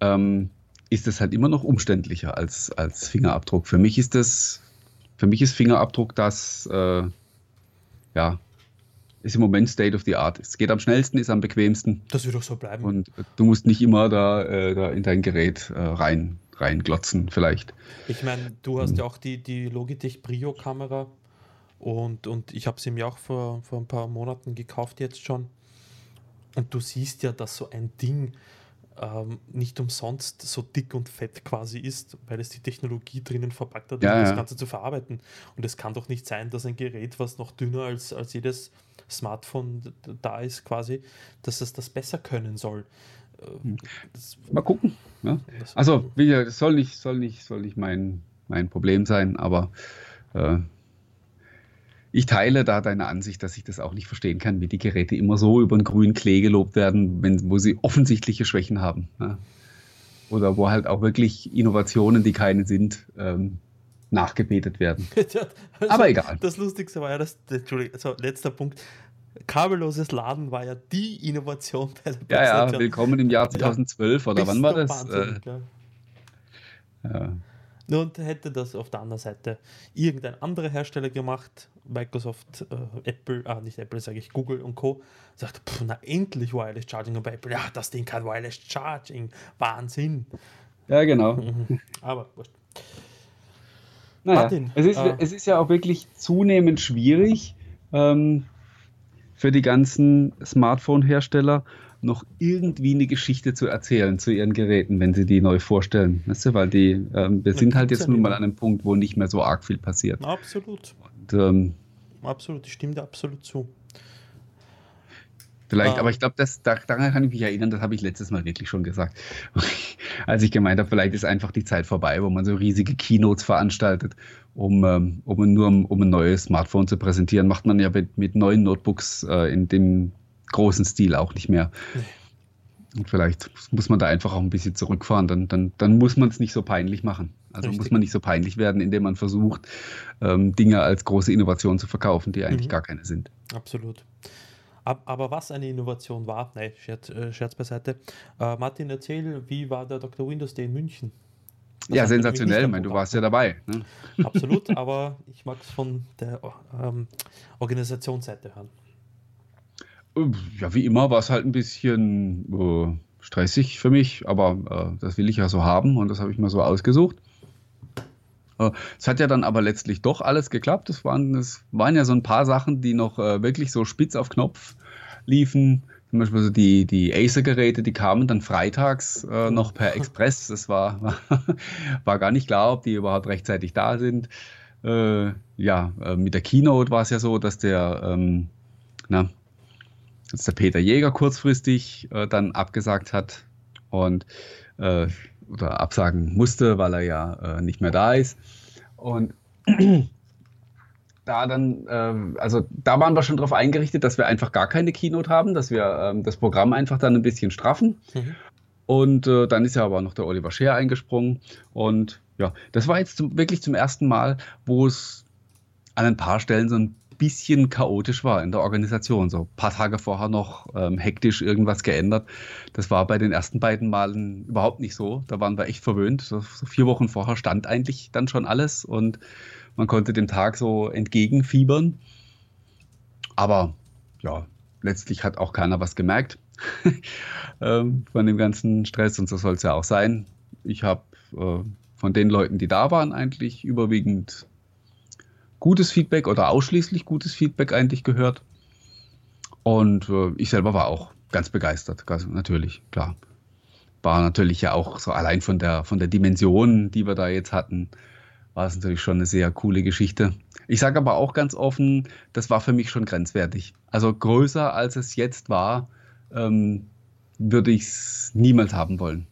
Speaker 2: ähm, ist das halt immer noch umständlicher als, als Fingerabdruck. Für mich ist das, für mich ist Fingerabdruck das, äh, ja, ist im Moment State of the Art. Es geht am schnellsten, ist am bequemsten.
Speaker 1: Das wird auch so bleiben.
Speaker 2: Und du musst nicht immer da, äh, da in dein Gerät äh, rein, reinglotzen, vielleicht.
Speaker 1: Ich meine, du hast ja auch die, die Logitech Brio-Kamera und, und ich habe sie mir auch vor, vor ein paar Monaten gekauft jetzt schon. Und du siehst ja, dass so ein Ding ähm, nicht umsonst so dick und fett quasi ist, weil es die Technologie drinnen verpackt hat, um ja, das Ganze zu verarbeiten. Und es kann doch nicht sein, dass ein Gerät, was noch dünner als, als jedes Smartphone da ist, quasi, dass es das besser können soll.
Speaker 2: Hm. Das, Mal gucken. Ja. Also, wie gesagt, das soll nicht, soll nicht, soll nicht mein, mein Problem sein, aber äh, ich teile da deine Ansicht, dass ich das auch nicht verstehen kann, wie die Geräte immer so über den grünen Klee gelobt werden, wenn, wo sie offensichtliche Schwächen haben. Ja. Oder wo halt auch wirklich Innovationen, die keine sind, ähm, nachgebetet werden. also Aber egal.
Speaker 1: Das Lustigste war ja, das, Entschuldigung, also letzter Punkt. Kabelloses Laden war ja die Innovation
Speaker 2: bei der Ja, ja, willkommen im Jahr 2012 ja, oder wann war das? Wahnsinn,
Speaker 1: äh, ja. Und hätte das auf der anderen Seite irgendein anderer Hersteller gemacht, Microsoft, äh, Apple, ah, nicht Apple, sage ich, Google und Co., sagt, pff, na endlich Wireless Charging bei Apple. Ja, das Ding kann Wireless Charging. Wahnsinn.
Speaker 2: Ja, genau.
Speaker 1: Aber wurscht.
Speaker 2: Naja, Martin, es, ist, äh, es ist ja auch wirklich zunehmend schwierig ähm, für die ganzen Smartphone-Hersteller noch irgendwie eine Geschichte zu erzählen zu ihren Geräten, wenn sie die neu vorstellen. Weißt du, weil die, ähm, wir sind halt jetzt nun mal an einem Punkt, wo nicht mehr so arg viel passiert.
Speaker 1: Absolut. Und, ähm, absolut, ich stimme dir absolut zu.
Speaker 2: Vielleicht, ah. aber ich glaube, da, daran kann ich mich erinnern, das habe ich letztes Mal wirklich schon gesagt. Als ich gemeint habe, vielleicht ist einfach die Zeit vorbei, wo man so riesige Keynotes veranstaltet, um, ähm, um nur um, um ein neues Smartphone zu präsentieren. Macht man ja mit, mit neuen Notebooks äh, in dem großen Stil auch nicht mehr. Und vielleicht muss man da einfach auch ein bisschen zurückfahren, dann, dann, dann muss man es nicht so peinlich machen. Also Richtig. muss man nicht so peinlich werden, indem man versucht, ähm, Dinge als große Innovation zu verkaufen, die eigentlich mhm. gar keine sind.
Speaker 1: Absolut. Aber was eine Innovation war, nein, Scherz, äh, Scherz beiseite. Äh, Martin, erzähl, wie war der Dr. Windows Day in München?
Speaker 2: Das ja, sensationell, ich meine, du warst ja dabei. Ne?
Speaker 1: Absolut, aber ich mag es von der ähm, Organisationsseite hören.
Speaker 2: Ja, wie immer war es halt ein bisschen äh, stressig für mich, aber äh, das will ich ja so haben und das habe ich mir so ausgesucht. Äh, es hat ja dann aber letztlich doch alles geklappt. Es waren, es waren ja so ein paar Sachen, die noch äh, wirklich so spitz auf Knopf liefen. Zum Beispiel so die, die Acer-Geräte, die kamen dann freitags äh, noch per Express. Das war, war, war, gar nicht klar, ob die überhaupt rechtzeitig da sind. Äh, ja, äh, mit der Keynote war es ja so, dass der, ähm, na, dass der Peter Jäger kurzfristig äh, dann abgesagt hat und oder absagen musste, weil er ja äh, nicht mehr da ist. Und da dann, äh, also da waren wir schon darauf eingerichtet, dass wir einfach gar keine Keynote haben, dass wir äh, das Programm einfach dann ein bisschen straffen. Mhm. Und äh, dann ist ja aber noch der Oliver Scheer eingesprungen. Und ja, das war jetzt zum, wirklich zum ersten Mal, wo es an ein paar Stellen so ein bisschen chaotisch war in der Organisation. So ein paar Tage vorher noch ähm, hektisch irgendwas geändert. Das war bei den ersten beiden Malen überhaupt nicht so. Da waren wir echt verwöhnt. So, so vier Wochen vorher stand eigentlich dann schon alles und man konnte dem Tag so entgegenfiebern. Aber ja, letztlich hat auch keiner was gemerkt ähm, von dem ganzen Stress und so soll es ja auch sein. Ich habe äh, von den Leuten, die da waren, eigentlich überwiegend gutes Feedback oder ausschließlich gutes Feedback eigentlich gehört. Und äh, ich selber war auch ganz begeistert, ganz, natürlich, klar. War natürlich ja auch so allein von der, von der Dimension, die wir da jetzt hatten, war es natürlich schon eine sehr coole Geschichte. Ich sage aber auch ganz offen, das war für mich schon grenzwertig. Also größer als es jetzt war, ähm, würde ich es niemals haben wollen.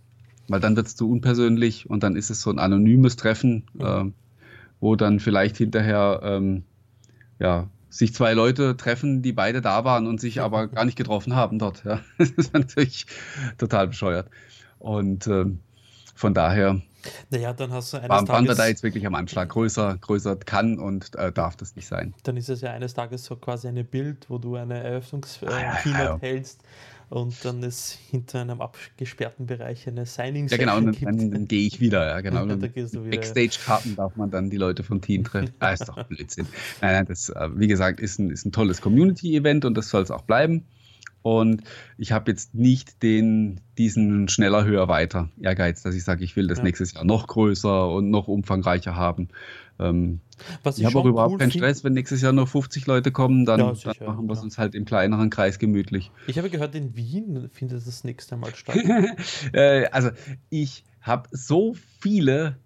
Speaker 2: Weil dann wird es zu unpersönlich und dann ist es so ein anonymes Treffen. Äh, wo dann vielleicht hinterher ähm, ja, sich zwei Leute treffen, die beide da waren und sich aber gar nicht getroffen haben dort. Ja. Das ist natürlich total bescheuert. Und ähm, von daher
Speaker 1: naja, dann hast du
Speaker 2: eines waren, Tages, wir da jetzt wirklich am Anschlag. Größer, größer kann und äh, darf das nicht sein.
Speaker 1: Dann ist es ja eines Tages so quasi eine Bild, wo du eine Eröffnungskeynote äh, ah, ja, ja. hältst und dann ist hinter einem abgesperrten Bereich eine signing
Speaker 2: Ja, genau, und dann, dann, dann gehe ich wieder. Ja, genau. Backstage-Karten darf man dann die Leute vom Team treffen. ah, ist doch Blödsinn. Nein, nein, das, äh, wie gesagt, ist ein, ist ein tolles Community-Event und das soll es auch bleiben. Und ich habe jetzt nicht den, diesen schneller, höher, weiter Ehrgeiz, dass ich sage, ich will das ja. nächstes Jahr noch größer und noch umfangreicher haben. Ähm, ich, ich habe auch überhaupt cool keinen Stress, wenn nächstes Jahr noch 50 Leute kommen, dann, ja, sicher, dann machen wir es ja. uns halt im kleineren Kreis gemütlich.
Speaker 1: Ich habe gehört, in Wien findet das nächste Mal statt.
Speaker 2: äh, also ich habe so viele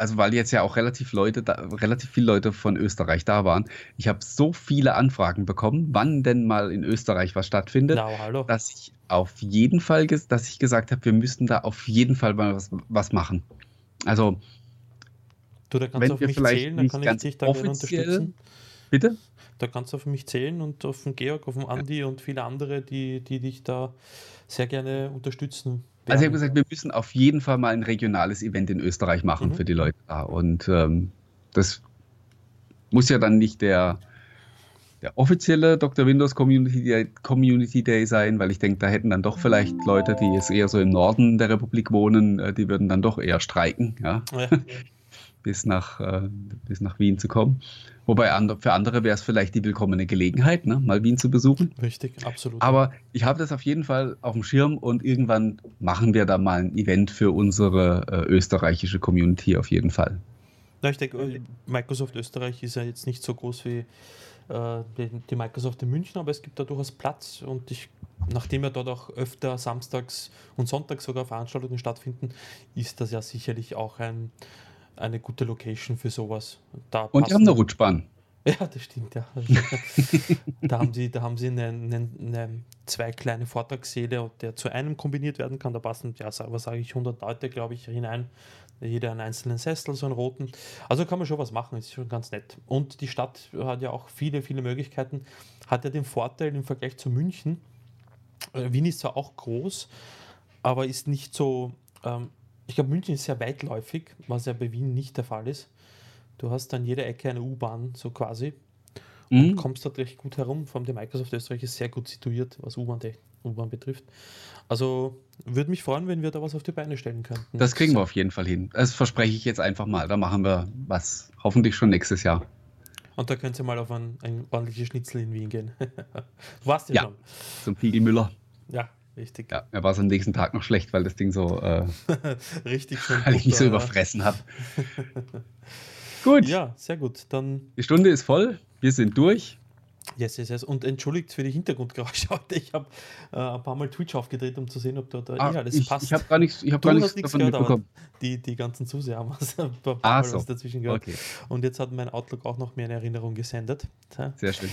Speaker 2: also weil jetzt ja auch relativ Leute, da, relativ viele Leute von Österreich da waren, ich habe so viele Anfragen bekommen, wann denn mal in Österreich was stattfindet, no, dass ich auf jeden Fall, dass ich gesagt habe, wir müssten da auf jeden Fall mal was, was machen. Also
Speaker 1: du, da kannst wenn du auf mich zählen, dann kann ich dich da offiziell, unterstützen.
Speaker 2: Bitte?
Speaker 1: Da kannst du auf mich zählen und auf den Georg, auf den Andi ja. und viele andere, die, die dich da sehr gerne unterstützen.
Speaker 2: Werden. Also ich habe gesagt, wir müssen auf jeden Fall mal ein regionales Event in Österreich machen mhm. für die Leute da. Und ähm, das muss ja dann nicht der, der offizielle Dr. Windows Community Day, Community Day sein, weil ich denke, da hätten dann doch vielleicht Leute, die jetzt eher so im Norden der Republik wohnen, äh, die würden dann doch eher streiken, ja? ja. bis, nach, äh, bis nach Wien zu kommen. Wobei für andere wäre es vielleicht die willkommene Gelegenheit, ne? mal Wien zu besuchen.
Speaker 1: Richtig, absolut.
Speaker 2: Aber ich habe das auf jeden Fall auf dem Schirm und irgendwann machen wir da mal ein Event für unsere äh, österreichische Community auf jeden Fall.
Speaker 1: Ja, ich denke, Microsoft Österreich ist ja jetzt nicht so groß wie äh, die, Microsoft in München, aber es gibt da durchaus Platz und ich, nachdem ja dort auch öfter samstags und sonntags sogar Veranstaltungen stattfinden, ist das ja sicherlich auch ein, eine gute Location für sowas.
Speaker 2: Da und die haben eine Rutschbahn.
Speaker 1: Ja, das stimmt, ja. da haben sie, da haben sie eine, eine, eine zwei kleine Vortragssäle, der zu einem kombiniert werden kann. Da passen, ja, was sage ich, 100 Leute, glaube ich, hinein jeder einen einzelnen Sessel, so einen roten. Also kann man schon was machen, ist schon ganz nett. Und die Stadt hat ja auch viele, viele Möglichkeiten. Hat ja den Vorteil im Vergleich zu München. Äh, Wien ist zwar auch groß, aber ist nicht so. Ähm, ich glaube, München ist sehr weitläufig, was ja bei Wien nicht der Fall ist. Du hast an jeder Ecke eine U-Bahn, so quasi. Und mhm. kommst dort recht gut herum. Vor allem die Microsoft Österreich ist sehr gut situiert, was U-Bahn betrifft. Also würde mich freuen, wenn wir da was auf die Beine stellen könnten.
Speaker 2: Das kriegen wir auf jeden Fall hin. Das verspreche ich jetzt einfach mal. Da machen wir was. Hoffentlich schon nächstes Jahr.
Speaker 1: Und da könnt ihr mal auf ein, ein ordentliches Schnitzel in Wien gehen. du
Speaker 2: warst ja, ja schon. Zum Fiegelmüller.
Speaker 1: Ja, richtig.
Speaker 2: Ja, er war es am nächsten Tag noch schlecht, weil das Ding so. Äh,
Speaker 1: richtig schön.
Speaker 2: Weil ich mich so überfressen habe.
Speaker 1: gut. Ja, sehr gut. Dann.
Speaker 2: Die Stunde ist voll. Wir sind durch.
Speaker 1: Yes, yes, yes. Und entschuldigt für die Hintergrundgeräusche heute. Ich habe äh, ein paar Mal Twitch aufgedreht, um zu sehen, ob da, da
Speaker 2: ah, eh alles ich, passt. Ich habe gar nichts, ich hab gar nichts
Speaker 1: davon gehört, mitbekommen. Die, die ganzen Zuseher haben ein paar ah, Mal
Speaker 2: so.
Speaker 1: dazwischen gehört. Okay. Und jetzt hat mein Outlook auch noch mehr eine Erinnerung gesendet.
Speaker 2: Sehr schön.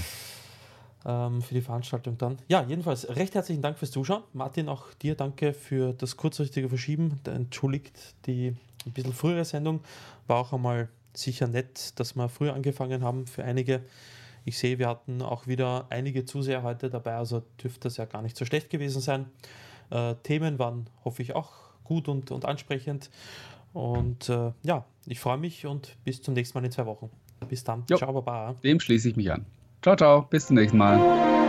Speaker 1: Ähm, für die Veranstaltung dann. Ja, jedenfalls recht herzlichen Dank fürs Zuschauen. Martin, auch dir danke für das kurzfristige Verschieben. Entschuldigt die ein bisschen frühere Sendung. War auch einmal sicher nett, dass wir früher angefangen haben für einige. Ich sehe, wir hatten auch wieder einige Zuseher heute dabei, also dürfte das ja gar nicht so schlecht gewesen sein. Äh, Themen waren, hoffe ich, auch gut und, und ansprechend. Und äh, ja, ich freue mich und bis zum nächsten Mal in zwei Wochen. Bis dann.
Speaker 2: Jo, ciao, Baba. Dem schließe ich mich an. Ciao, ciao. Bis zum nächsten Mal.